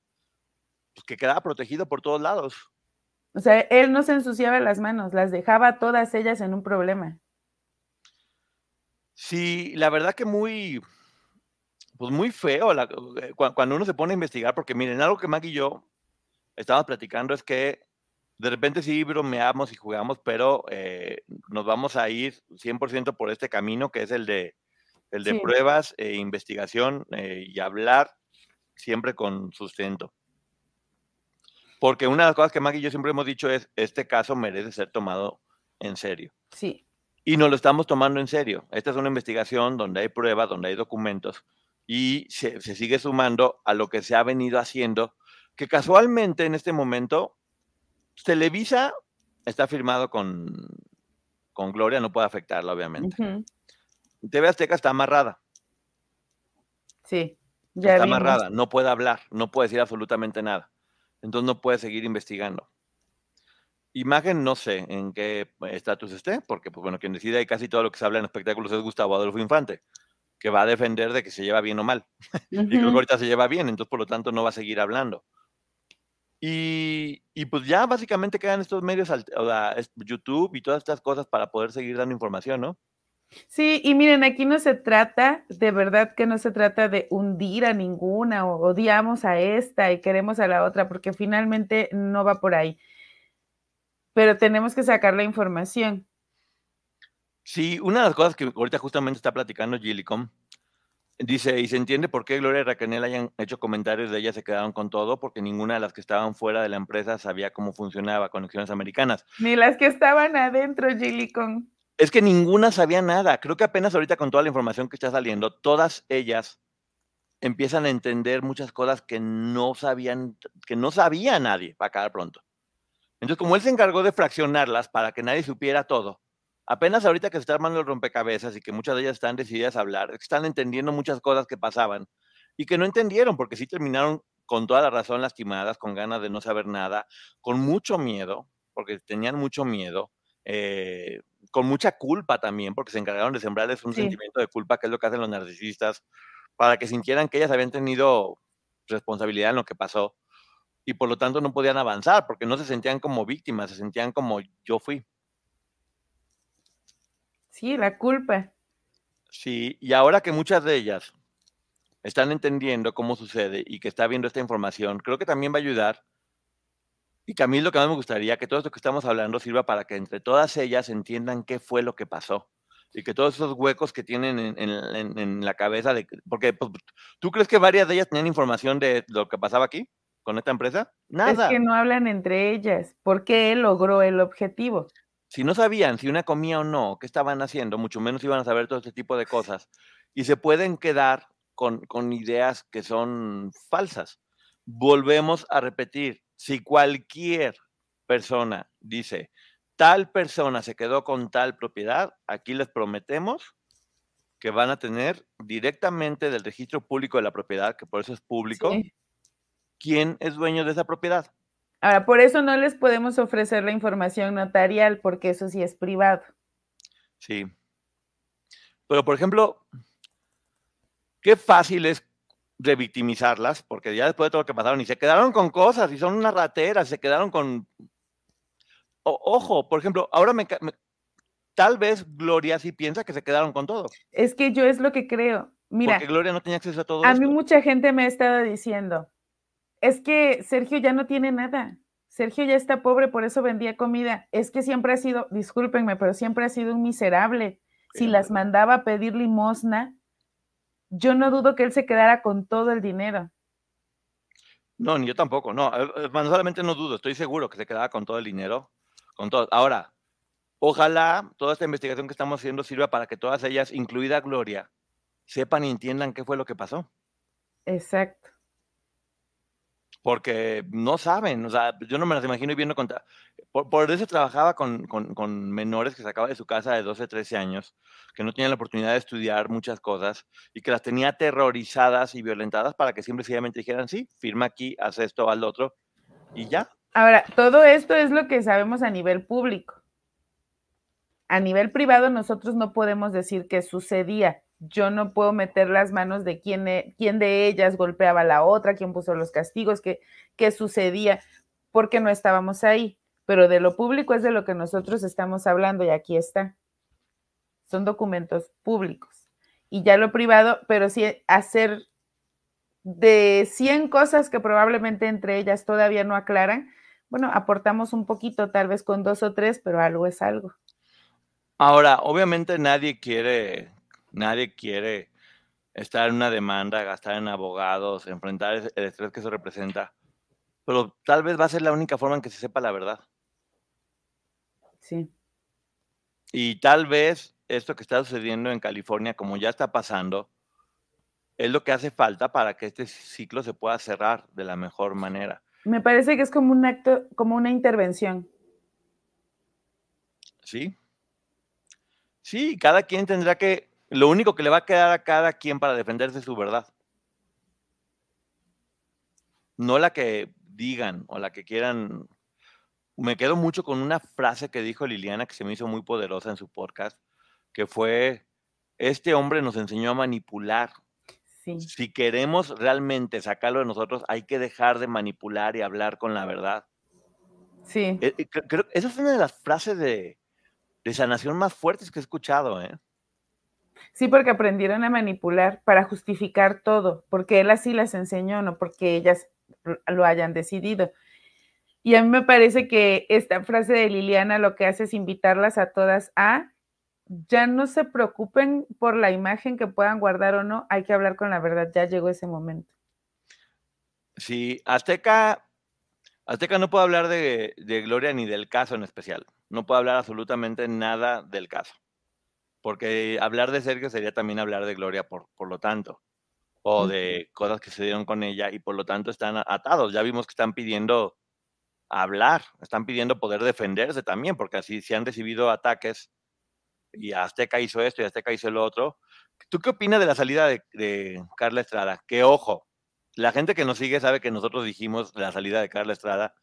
Pues, que quedaba protegido por todos lados. O sea, él no se ensuciaba las manos, las dejaba todas ellas en un problema. Sí, la verdad que muy, pues muy feo eh, cuando uno se pone a investigar, porque miren, algo que Maggie y yo estábamos platicando es que de repente sí bromeamos y jugamos, pero eh, nos vamos a ir 100% por este camino que es el de, el de pruebas e investigación eh, y hablar siempre con sustento. Porque una de las cosas que Maggie y yo siempre hemos dicho es, este caso merece ser tomado en serio. Sí. Y nos lo estamos tomando en serio. Esta es una investigación donde hay pruebas, donde hay documentos, y se, sigue sumando a lo que se ha venido haciendo, que casualmente en este momento, Televisa está firmado con, con Gloria, no puede afectarla, obviamente. TV Azteca está amarrada. Sí, ya Está amarrada, no puede hablar, no puede decir absolutamente nada entonces no puede seguir investigando. Imagen, no sé en qué estatus esté, porque, pues bueno, quien decide casi todo lo que se habla en espectáculos es Gustavo Adolfo Infante, que va a defender de que se lleva bien o mal. y creo que ahorita se lleva bien, entonces por lo tanto no va a seguir hablando. Y, pues ya básicamente quedan estos medios, o sea, YouTube y todas estas cosas para poder seguir dando información, ¿no? Sí, y miren, aquí no se trata, de verdad que no se trata de hundir a ninguna o odiamos a esta y queremos a la otra, porque finalmente no va por ahí. Pero tenemos que sacar la información. Sí, una de las cosas que ahorita justamente está platicando Gillicom, dice, y se entiende por qué Gloria y Raquel hayan hecho comentarios de ella, se quedaron con todo, porque ninguna de las que estaban fuera de la empresa sabía cómo funcionaba Conexiones Americanas. Ni las que estaban adentro, Gillicom. Es que ninguna sabía nada. Creo que apenas ahorita con toda la información que está saliendo, todas ellas empiezan a entender muchas cosas que no sabían, que no sabía nadie, para acabar pronto. Entonces, como él se encargó de fraccionarlas para que nadie supiera todo, apenas ahorita que se está armando el rompecabezas y que muchas de ellas están decididas a hablar, están entendiendo muchas cosas que pasaban y que no entendieron, porque sí terminaron con toda la razón lastimadas, con ganas de no saber nada, con mucho miedo, porque tenían mucho miedo, eh, con mucha culpa también, porque se encargaron de sembrarles un sentimiento de culpa, que es lo que hacen los narcisistas, para que sintieran que ellas habían tenido responsabilidad en lo que pasó y por lo tanto no podían avanzar, porque no se sentían como víctimas, se sentían como yo fui. Sí, la culpa. Sí, y ahora que muchas de ellas están entendiendo cómo sucede y que está viendo esta información, creo que también va a ayudar y que a mí lo que más me gustaría, que todo esto que estamos hablando sirva para que entre todas ellas entiendan qué fue lo que pasó. Y que todos esos huecos que tienen en, la cabeza, de, porque pues, ¿tú crees que varias de ellas tenían información de lo que pasaba aquí con esta empresa? Nada. Es que no hablan entre ellas, porque él logró el objetivo. Si no sabían si una comía o no, qué estaban haciendo, mucho menos iban a saber todo este tipo de cosas. Y se pueden quedar con, con ideas que son falsas. Volvemos a repetir, si cualquier persona dice, tal persona se quedó con tal propiedad, aquí les prometemos que van a tener directamente del registro público de la propiedad, que por eso es público, quién es dueño de esa propiedad. Ahora, por eso no les podemos ofrecer la información notarial, porque eso sí es privado. Sí. Pero, por ejemplo, qué fácil es revictimizarlas, porque ya después de todo lo que pasaron, y se quedaron con cosas, y son unas rateras, se quedaron con... ojo, por ejemplo, ahora me, Tal vez Gloria sí piensa que se quedaron con todo. Es que yo es lo que creo. Mira, porque Gloria no tenía acceso a todo. A mí mucha gente me ha estado diciendo, es que Sergio ya no tiene nada. Sergio ya está pobre, por eso vendía comida. Es que siempre ha sido, discúlpenme, pero siempre ha sido un miserable. Si las mandaba a pedir limosna, yo no dudo que él se quedara con todo el dinero. No, ni yo tampoco, no, eh, eh, no solamente no dudo, estoy seguro que se quedaba con todo el dinero, con todo. Ahora, ojalá toda esta investigación que estamos haciendo sirva para que todas ellas, incluida Gloria, sepan y entiendan qué fue lo que pasó. Exacto porque no saben, o sea, yo no me las imagino viendo contra... Por, eso trabajaba con, con, menores que sacaba de su casa de 12, 13 años, que no tenían la oportunidad de estudiar muchas cosas y que las tenía aterrorizadas y violentadas para que siempre sencillamente dijeran, sí, firma aquí, haz esto, lo otro, y ya. Ahora, todo esto es lo que sabemos a nivel público. A nivel privado nosotros no podemos decir que sucedía yo no puedo meter las manos de quién, quién de ellas golpeaba a la otra, quién puso los castigos, qué, qué sucedía, porque no estábamos ahí. Pero de lo público es de lo que nosotros estamos hablando y aquí está. Son documentos públicos. Y ya lo privado, pero sí hacer de 100 cosas que probablemente entre ellas todavía no aclaran, bueno, aportamos un poquito, tal vez con dos o tres, pero algo es algo. Ahora, obviamente nadie quiere Nadie quiere estar en una demanda, gastar en abogados, enfrentar el estrés que eso representa. Pero tal vez va a ser la única forma en que se sepa la verdad. Sí. Y tal vez esto que está sucediendo en California, como ya está pasando, es lo que hace falta para que este ciclo se pueda cerrar de la mejor manera. Me parece que es como un acto, como una intervención. Sí. Sí, cada quien tendrá que lo único que le va a quedar a cada quien para defenderse su verdad. No la que digan o la que quieran. Me quedo mucho con una frase que dijo Liliana que se me hizo muy poderosa en su podcast, que fue, este hombre nos enseñó a manipular. Si queremos realmente sacarlo de nosotros, hay que dejar de manipular y hablar con la verdad. Sí. Eh, eh, esa es una de las frases de, de sanación más fuertes que he escuchado, ¿eh? Sí, porque aprendieron a manipular para justificar todo, porque él así las enseñó, no porque ellas lo hayan decidido. Y a mí me parece que esta frase de Liliana lo que hace es invitarlas a todas a ya no se preocupen por la imagen que puedan guardar o no, hay que hablar con la verdad, ya llegó ese momento. Sí, Azteca, Azteca no puede hablar de, de Gloria ni del caso en especial, no puede hablar absolutamente nada del caso, porque hablar de Sergio sería también hablar de Gloria, por, por lo tanto, o de cosas que se dieron con ella y por lo tanto están atados. Ya vimos que están pidiendo hablar, están pidiendo poder defenderse también, porque así si han recibido ataques y Azteca hizo esto y Azteca hizo lo otro. ¿Tú qué opinas de la salida de, Carla Estrada? Que ojo, la gente que nos sigue sabe que nosotros dijimos la salida de Carla Estrada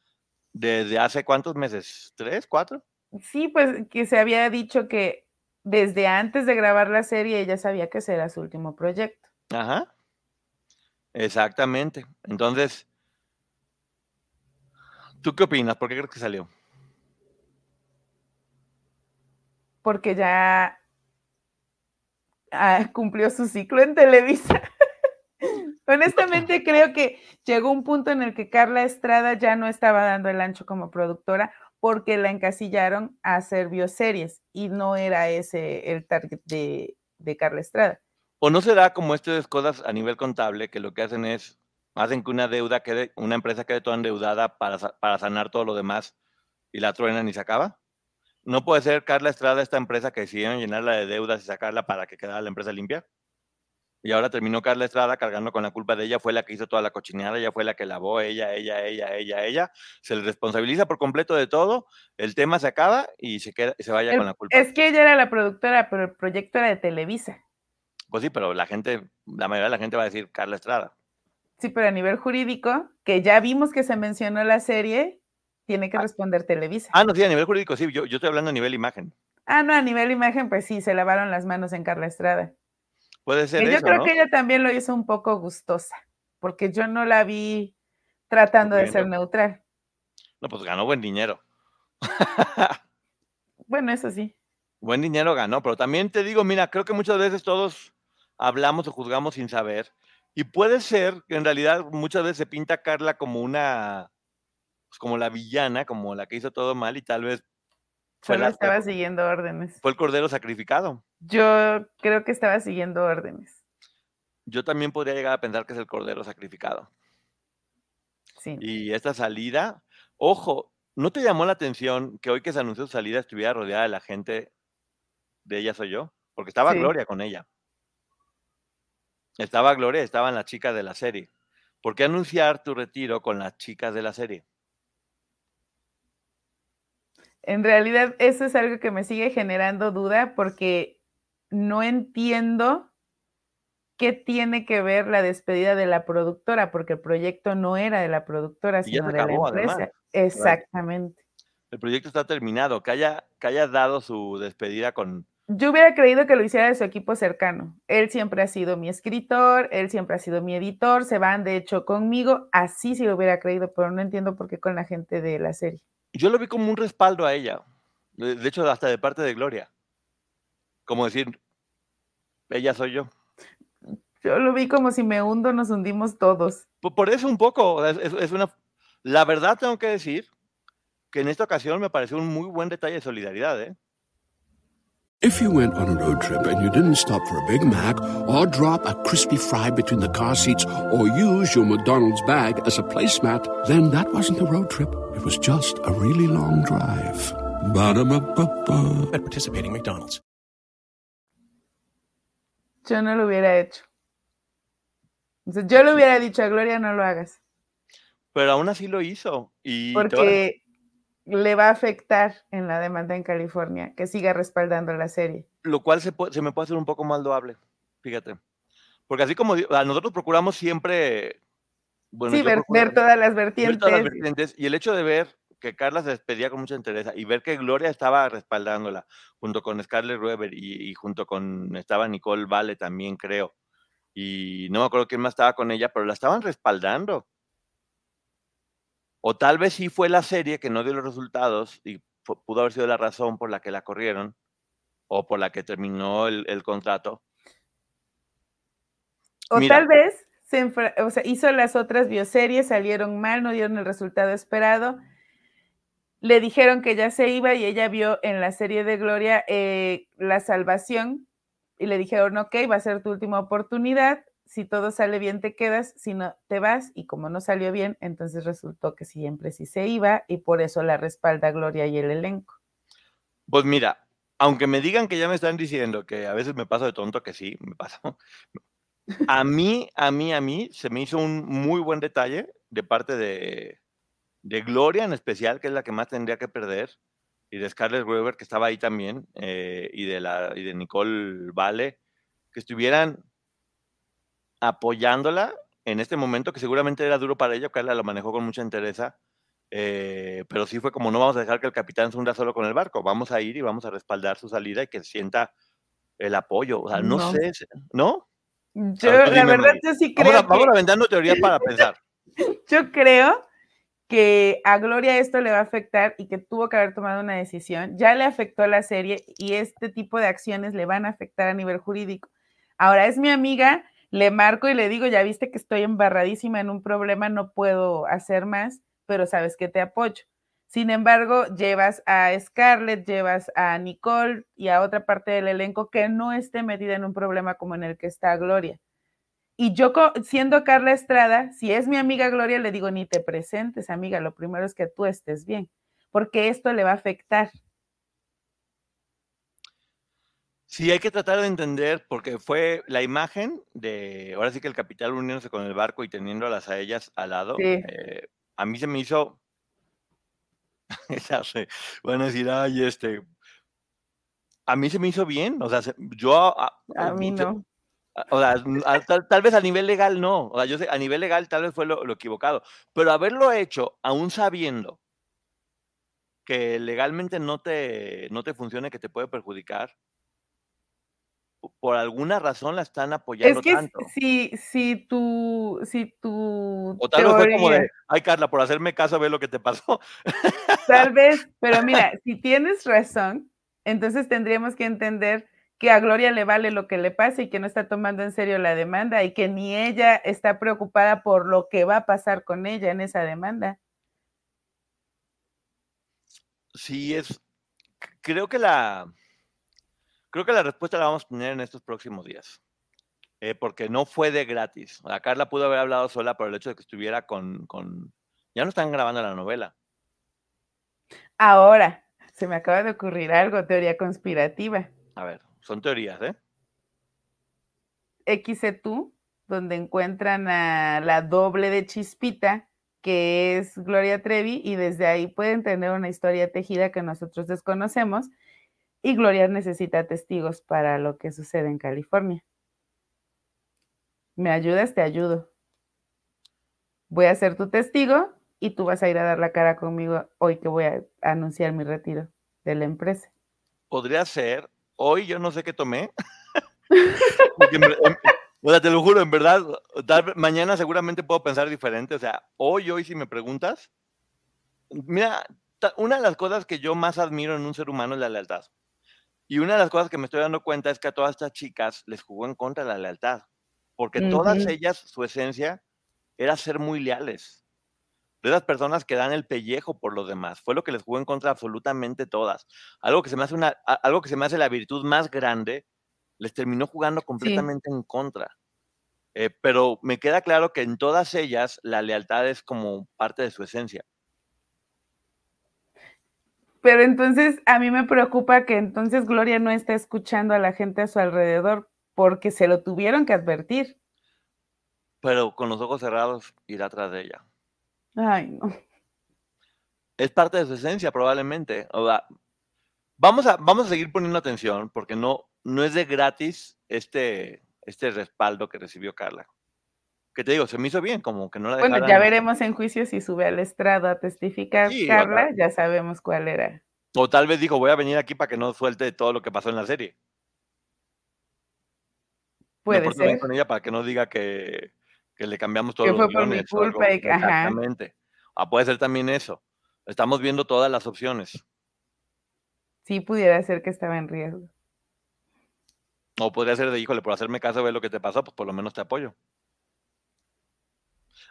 desde hace cuántos meses, tres, cuatro. Sí, pues que se había dicho que desde antes de grabar la serie ella sabía que ese era su último proyecto. Ajá. Exactamente. Entonces, ¿tú qué opinas? ¿Por qué crees que salió? porque ya ah, cumplió su ciclo en Televisa. Honestamente creo que llegó un punto en el que Carla Estrada ya no estaba dando el ancho como productora porque la encasillaron a hacer bioseries y no era ese el target de, Carla Estrada. ¿O no será como estas cosas a nivel contable que lo que hacen es, hacen que una deuda quede, una empresa quede toda endeudada para, para sanar todo lo demás y la truenan y se acaba? ¿No puede ser Carla Estrada esta empresa que decidieron llenarla de deudas y sacarla para que quedara la empresa limpia? Y ahora terminó Carla Estrada cargando con la culpa de ella, fue la que hizo toda la cochineada, ella fue la que lavó, ella, ella, ella, ella, ella. Se le responsabiliza por completo de todo, el tema se acaba y se, queda, se vaya con la culpa. Es que ella era la productora, pero el proyecto era de Televisa. Pues sí, pero la gente, la mayoría de la gente va a decir Carla Estrada. Sí, pero a nivel jurídico, que ya vimos que se mencionó la serie, tiene que ah. responder Televisa. Ah, no, sí, a nivel jurídico, sí, yo, estoy hablando a nivel imagen. Ah, no, a nivel imagen, pues sí, se lavaron las manos en Carla Estrada. Puede ser. yo creo que ella también lo hizo un poco gustosa, porque yo no la vi tratando de ser neutral. No, pues ganó buen dinero. bueno, eso sí. Buen dinero ganó, pero también te digo, mira, creo que muchas veces todos hablamos o juzgamos sin saber. Y puede ser que en realidad muchas veces se pinta a Carla como una pues, como la villana, como la que hizo todo mal y tal vez... Solo estaba siguiendo órdenes. Fue el cordero sacrificado. Yo creo que estaba siguiendo órdenes. Yo también podría llegar a pensar que es el cordero sacrificado. Sí. Y esta salida, ojo, ¿no te llamó la atención que hoy que se anunció su salida estuviera rodeada de la gente de ella soy yo? Porque estaba Gloria con ella. Estaba Gloria, estaban las chicas de la serie. ¿Por qué anunciar tu retiro con las chicas de la serie? En realidad, eso es algo que me sigue generando duda porque no entiendo qué tiene que ver la despedida de la productora, porque el proyecto no era de la productora, sino de la empresa. Exactamente. El proyecto está terminado, que haya, que haya dado su despedida con... Yo hubiera creído que lo hiciera de su equipo cercano. Él siempre ha sido mi escritor, él siempre ha sido mi editor, se van de hecho conmigo, así sí lo hubiera creído, pero no entiendo por qué con la gente de la serie. Yo lo vi como un respaldo a ella. De hecho, hasta de parte de Gloria. Como decir, ella soy yo. Yo lo vi como si me hundo, nos hundimos todos. Por, eso un poco, es, una... La verdad tengo que decir que en esta ocasión me pareció un muy buen detalle de solidaridad, ¿eh? If you went on a road trip and you didn't stop for a Big Mac or drop a crispy fry between the car seats or use your McDonald's bag as a placemat, then that wasn't a road trip. It was just a really long drive. Ba-da-ba-ba-ba. At participating McDonald's. Yo no lo hubiera hecho. Yo le hubiera dicho a Gloria, no lo hagas. Pero aún así lo hizo. Y Porque le va a afectar en la demanda en California que siga respaldando la serie. Lo cual se, se me puede hacer un poco más loable, fíjate. Porque así como nosotros procuramos siempre... Bueno, sí, ver, todas las vertientes. Ver todas las vertientes. Y el hecho de ver que Carla se despedía con mucha interés y ver que Gloria estaba respaldándola junto con Scarlett Weber y, y, junto con estaba Nicole Vale también creo y no me acuerdo quién más estaba con ella pero la estaban respaldando o tal vez sí fue la serie que no dio los resultados y pudo haber sido la razón por la que la corrieron o por la que terminó el, contrato. O Mira. tal vez se o sea, hizo las otras bioseries, salieron mal, no dieron el resultado esperado. Le dijeron que ya se iba y ella vio en la serie de Gloria eh, la salvación y le dijeron, ok, va a ser tu última oportunidad. Si todo sale bien, te quedas, si no, te vas. Y como no salió bien, entonces resultó que siempre sí se iba y por eso la respalda Gloria y el elenco. Pues mira, aunque me digan que ya me están diciendo que a veces me paso de tonto, que sí, me paso. A mí, a mí, a mí, se me hizo un muy buen detalle de parte de, de Gloria en especial, que es la que más tendría que perder, y de Scarlett Weaver, que estaba ahí también, eh, y, de la, y de Nicole Vale, que estuvieran apoyándola en este momento, que seguramente era duro para ella, ella lo manejó con mucha entereza, eh, pero sí fue como no vamos a dejar que el capitán se hunda solo con el barco, vamos a ir y vamos a respaldar su salida y que sienta el apoyo. O sea, no, No. sé, ¿no? Yo, tú la verdad, yo sí creo vamos que- aventando teorías para pensar. Yo creo que a Gloria esto le va a afectar y que tuvo que haber tomado una decisión. Ya le afectó a la serie y este tipo de acciones le van a afectar a nivel jurídico. Ahora es mi amiga, le marco y le digo, ya viste que estoy embarradísima en un problema, no puedo hacer más, pero sabes que te apoyo. Sin embargo, llevas a Scarlett, llevas a Nicole y a otra parte del elenco que no esté metida en un problema como en el que está Gloria. Y yo, siendo Carla Estrada, si es mi amiga Gloria, le digo, ni te presentes, amiga, lo primero es que tú estés bien, porque esto le va a afectar. Sí, hay que tratar de entender, porque fue la imagen de, ahora sí que el capitán uniéndose con el barco y teniéndolas a ellas al lado, Sí. eh, a mí se me hizo, van a decir, ay, este, a mí se me hizo bien, o sea, se- yo, a, A mí se- no. o sea, tal, tal vez a nivel legal no, o sea, yo sé, a nivel legal tal vez fue lo, lo equivocado, pero haberlo hecho aún sabiendo que legalmente no te, no te funcione, que te puede perjudicar, por alguna razón la están apoyando Es que tanto. si, si tu, si tu O tal vez fue como de, ay Carla, por hacerme caso, ve lo que te pasó. Tal vez, pero mira, si tienes razón, entonces tendríamos que entender que a Gloria le vale lo que le pase y que no está tomando en serio la demanda y que ni ella está preocupada por lo que va a pasar con ella en esa demanda. Sí, es, creo que la, creo que la respuesta la vamos a tener en estos próximos días. Eh, porque no fue de gratis. Sea, Carla pudo haber hablado sola por el hecho de que estuviera con, con, ya no están grabando la novela. Ahora, se me acaba de ocurrir algo, teoría conspirativa. A ver, son teorías, ¿eh? XC2, donde encuentran a la doble de Chispita, que es Gloria Trevi, y desde ahí pueden tener una historia tejida que nosotros desconocemos, y Gloria necesita testigos para lo que sucede en California. ¿Me ayudas? Te ayudo. Voy a ser tu testigo y tú vas a ir a dar la cara conmigo hoy que voy a anunciar mi retiro de la empresa. Podría ser. Hoy yo no sé qué tomé. O sea, te lo juro, en verdad, mañana seguramente puedo pensar diferente. O sea, hoy, hoy, si me preguntas, mira, una de las cosas que yo más admiro en un ser humano es la lealtad. Y una de las cosas que me estoy dando cuenta es que a todas estas chicas les jugó en contra la lealtad. Porque todas ellas, su esencia era ser muy leales. De esas personas que dan el pellejo por los demás. Fue lo que les jugó en contra absolutamente todas. Algo que se me hace una, algo que se me hace la virtud más grande, les terminó jugando completamente en contra. Eh, pero me queda claro que en todas ellas la lealtad es como parte de su esencia. Pero entonces a mí me preocupa que entonces Gloria no está escuchando a la gente a su alrededor porque se lo tuvieron que advertir. Pero con los ojos cerrados irá atrás de ella. Ay, no. es parte de su esencia probablemente. O sea, vamos a, vamos a seguir poniendo atención porque no, no es de gratis este, este respaldo que recibió Carla. Que te digo, se me hizo bien, como que no la dejaran. Bueno, ya veremos en juicio si sube al estrado a testificar Sí, Carla, ya sabemos cuál era. O tal vez dijo, voy a venir aquí para que no suelte todo lo que pasó en la serie. Puede bien ser. con ella para que no diga que, que le cambiamos todos Que los fue por mi culpa y que- ajá. Exactamente. Ah, puede ser también eso. Estamos viendo todas las opciones. Sí pudiera ser que estaba en riesgo. O podría ser de, híjole, por hacerme caso, ver lo que te pasó, pues por lo menos te apoyo.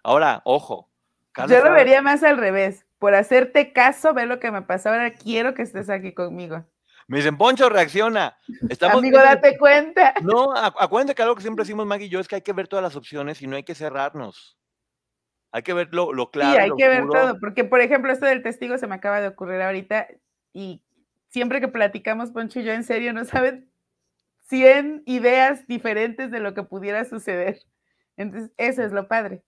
Ahora, ojo. Carla Yo lo vería más al revés. Por hacerte caso, ve lo que me pasó. Ahora quiero que estés aquí conmigo. Me dicen, Poncho, reacciona. Estamos Amigo, viendo- date cuenta. No, acu- acuérdate que algo que siempre decimos Maggie y yo es que hay que ver todas las opciones y no hay que cerrarnos. Hay que ver lo, lo claro. sí, hay lo que ver todo. Porque, por ejemplo, esto del testigo se me acaba de ocurrir ahorita. Y siempre que platicamos, Poncho y yo, en serio, no saben 100 ideas diferentes de lo que pudiera suceder. Entonces, eso es lo padre.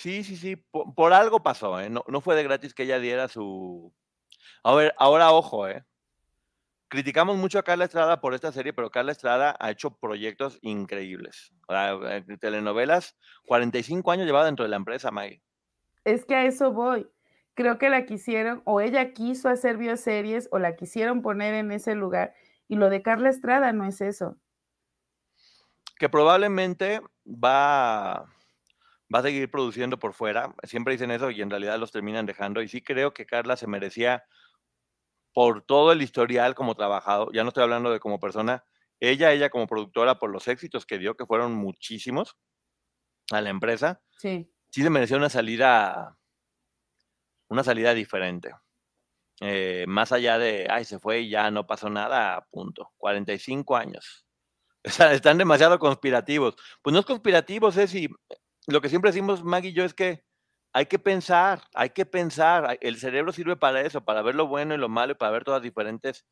Sí, sí, sí. Por, por algo pasó, ¿eh? No, no fue de gratis que ella diera su. A ver, ahora ojo, ¿eh? Criticamos mucho a Carla Estrada por esta serie, pero Carla Estrada ha hecho proyectos increíbles. O sea, eh, telenovelas, 45 años llevada dentro de la empresa, Maggie. Es que a eso voy. Creo que la quisieron, o ella quiso hacer bioseries, o la quisieron poner en ese lugar. Y lo de Carla Estrada no es eso. que probablemente va, va a seguir produciendo por fuera. Siempre dicen eso y en realidad los terminan dejando. Y sí creo que Carla se merecía, por todo el historial como trabajado, ya no estoy hablando de como persona, ella, ella como productora, por los éxitos que dio, que fueron muchísimos a la empresa, Sí. sí se merecía una salida, una salida diferente. Eh, más allá de, ay, se fue y ya no pasó nada, punto. 45 años. O sea, están demasiado conspirativos. Pues no es conspirativos, es y lo que siempre decimos Maggie y yo es que hay que pensar, hay que pensar. El cerebro sirve para eso, para ver lo bueno y lo malo y para ver todas las diferentes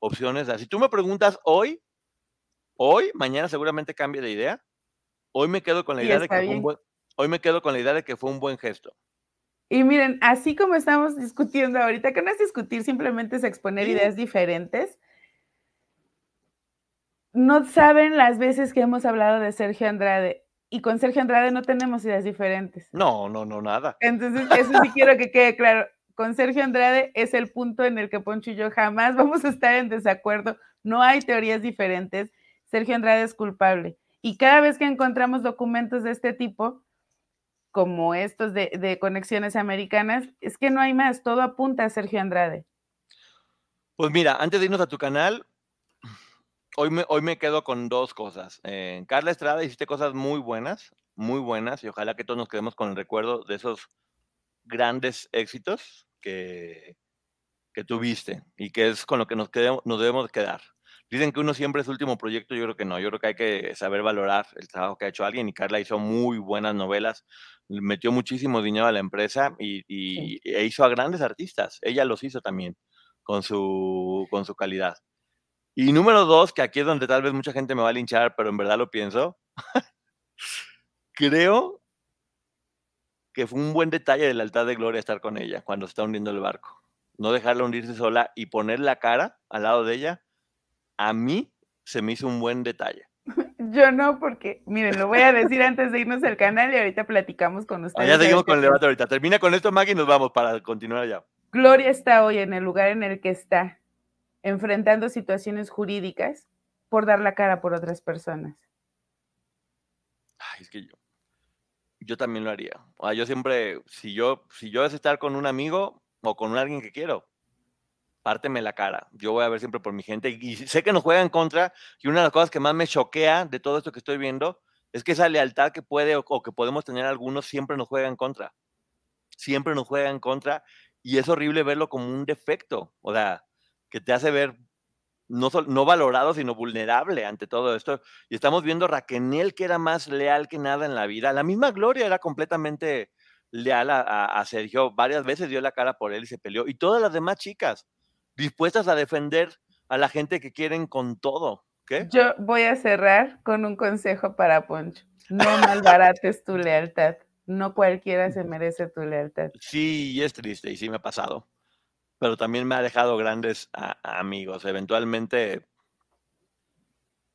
opciones. Si tú me preguntas hoy, hoy, mañana seguramente cambie de idea. Hoy me quedo con la idea de que fue un buen, hoy me quedo con la idea de que fue un buen gesto. Y miren, así como estamos discutiendo ahorita, que no es discutir, simplemente es exponer Sí. ideas diferentes. No saben las veces que hemos hablado de Sergio Andrade y con Sergio Andrade no tenemos ideas diferentes. No, no, no, nada. Entonces, eso sí quiero que quede claro. Con Sergio Andrade es el punto en el que Poncho y yo jamás vamos a estar en desacuerdo. No hay teorías diferentes. Sergio Andrade es culpable. Y cada vez que encontramos documentos de este tipo, como estos de, de conexiones americanas, es que no hay más. Todo apunta a Sergio Andrade. Pues mira, antes de irnos a tu canal, hoy me, hoy me quedo con dos cosas. Eh, Carla Estrada, hiciste cosas muy buenas, muy buenas, y ojalá que todos nos quedemos con el recuerdo de esos grandes éxitos que, que tuviste y que es con lo que nos, quedemos- nos debemos quedar. Dicen que uno siempre es último proyecto, yo creo que no, yo creo que hay que saber valorar el trabajo que ha hecho alguien y Carla hizo muy buenas novelas, metió muchísimo dinero a la empresa y, y- e hizo a grandes artistas, ella los hizo también con su, con su calidad. Y número dos, que aquí es donde tal vez mucha gente me va a linchar, pero en verdad lo pienso, creo que fue un buen detalle del altar de Gloria estar con ella cuando se está hundiendo el barco. No dejarla hundirse sola y poner la cara al lado de ella, a mí se me hizo un buen detalle. Yo no, porque, miren, lo voy a decir antes de irnos al canal y ahorita platicamos con ustedes. Allá seguimos con el debate ahorita. Termina con esto, Maggie, y nos vamos para continuar allá. Gloria está hoy en el lugar en el que está, enfrentando situaciones jurídicas por dar la cara por otras personas. Ay, es que yo, yo también lo haría. O sea, yo siempre, si yo, si yo es estar con un amigo o con alguien que quiero, párteme la cara. Yo voy a ver siempre por mi gente y, sé que nos juega en contra y una de las cosas que más me choquea de todo esto que estoy viendo es que esa lealtad que puede o, o que podemos tener algunos siempre nos juega en contra. Siempre nos juega en contra y es horrible verlo como un defecto. O sea, que te hace ver no, no valorado, sino vulnerable ante todo esto. Y estamos viendo a Raquenel, que era más leal que nada en la vida. La misma Gloria era completamente leal a, a- a Sergio. Varias veces dio la cara por él y se peleó. Y todas las demás chicas, dispuestas a defender a la gente que quieren con todo. ¿Qué? Yo voy a cerrar con un consejo para Poncho. No malbarates tu lealtad. No cualquiera se merece tu lealtad. Sí, es triste y sí me ha pasado. Pero también me ha dejado grandes a- amigos. Eventualmente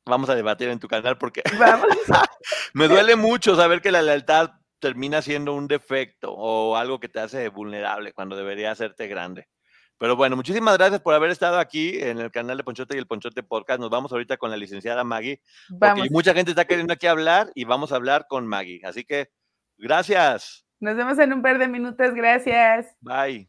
vamos a debatir en tu canal porque. Me duele mucho saber que la lealtad termina siendo un defecto o algo que te hace vulnerable cuando debería hacerte grande. Pero bueno, muchísimas gracias por haber estado aquí en el canal de Ponchote y el Ponchote Podcast. Nos vamos ahorita con la licenciada Maggie, porque mucha gente está queriendo aquí hablar y vamos a hablar con Maggie. Así que, gracias. Nos vemos en un par de minutos. Gracias. Bye.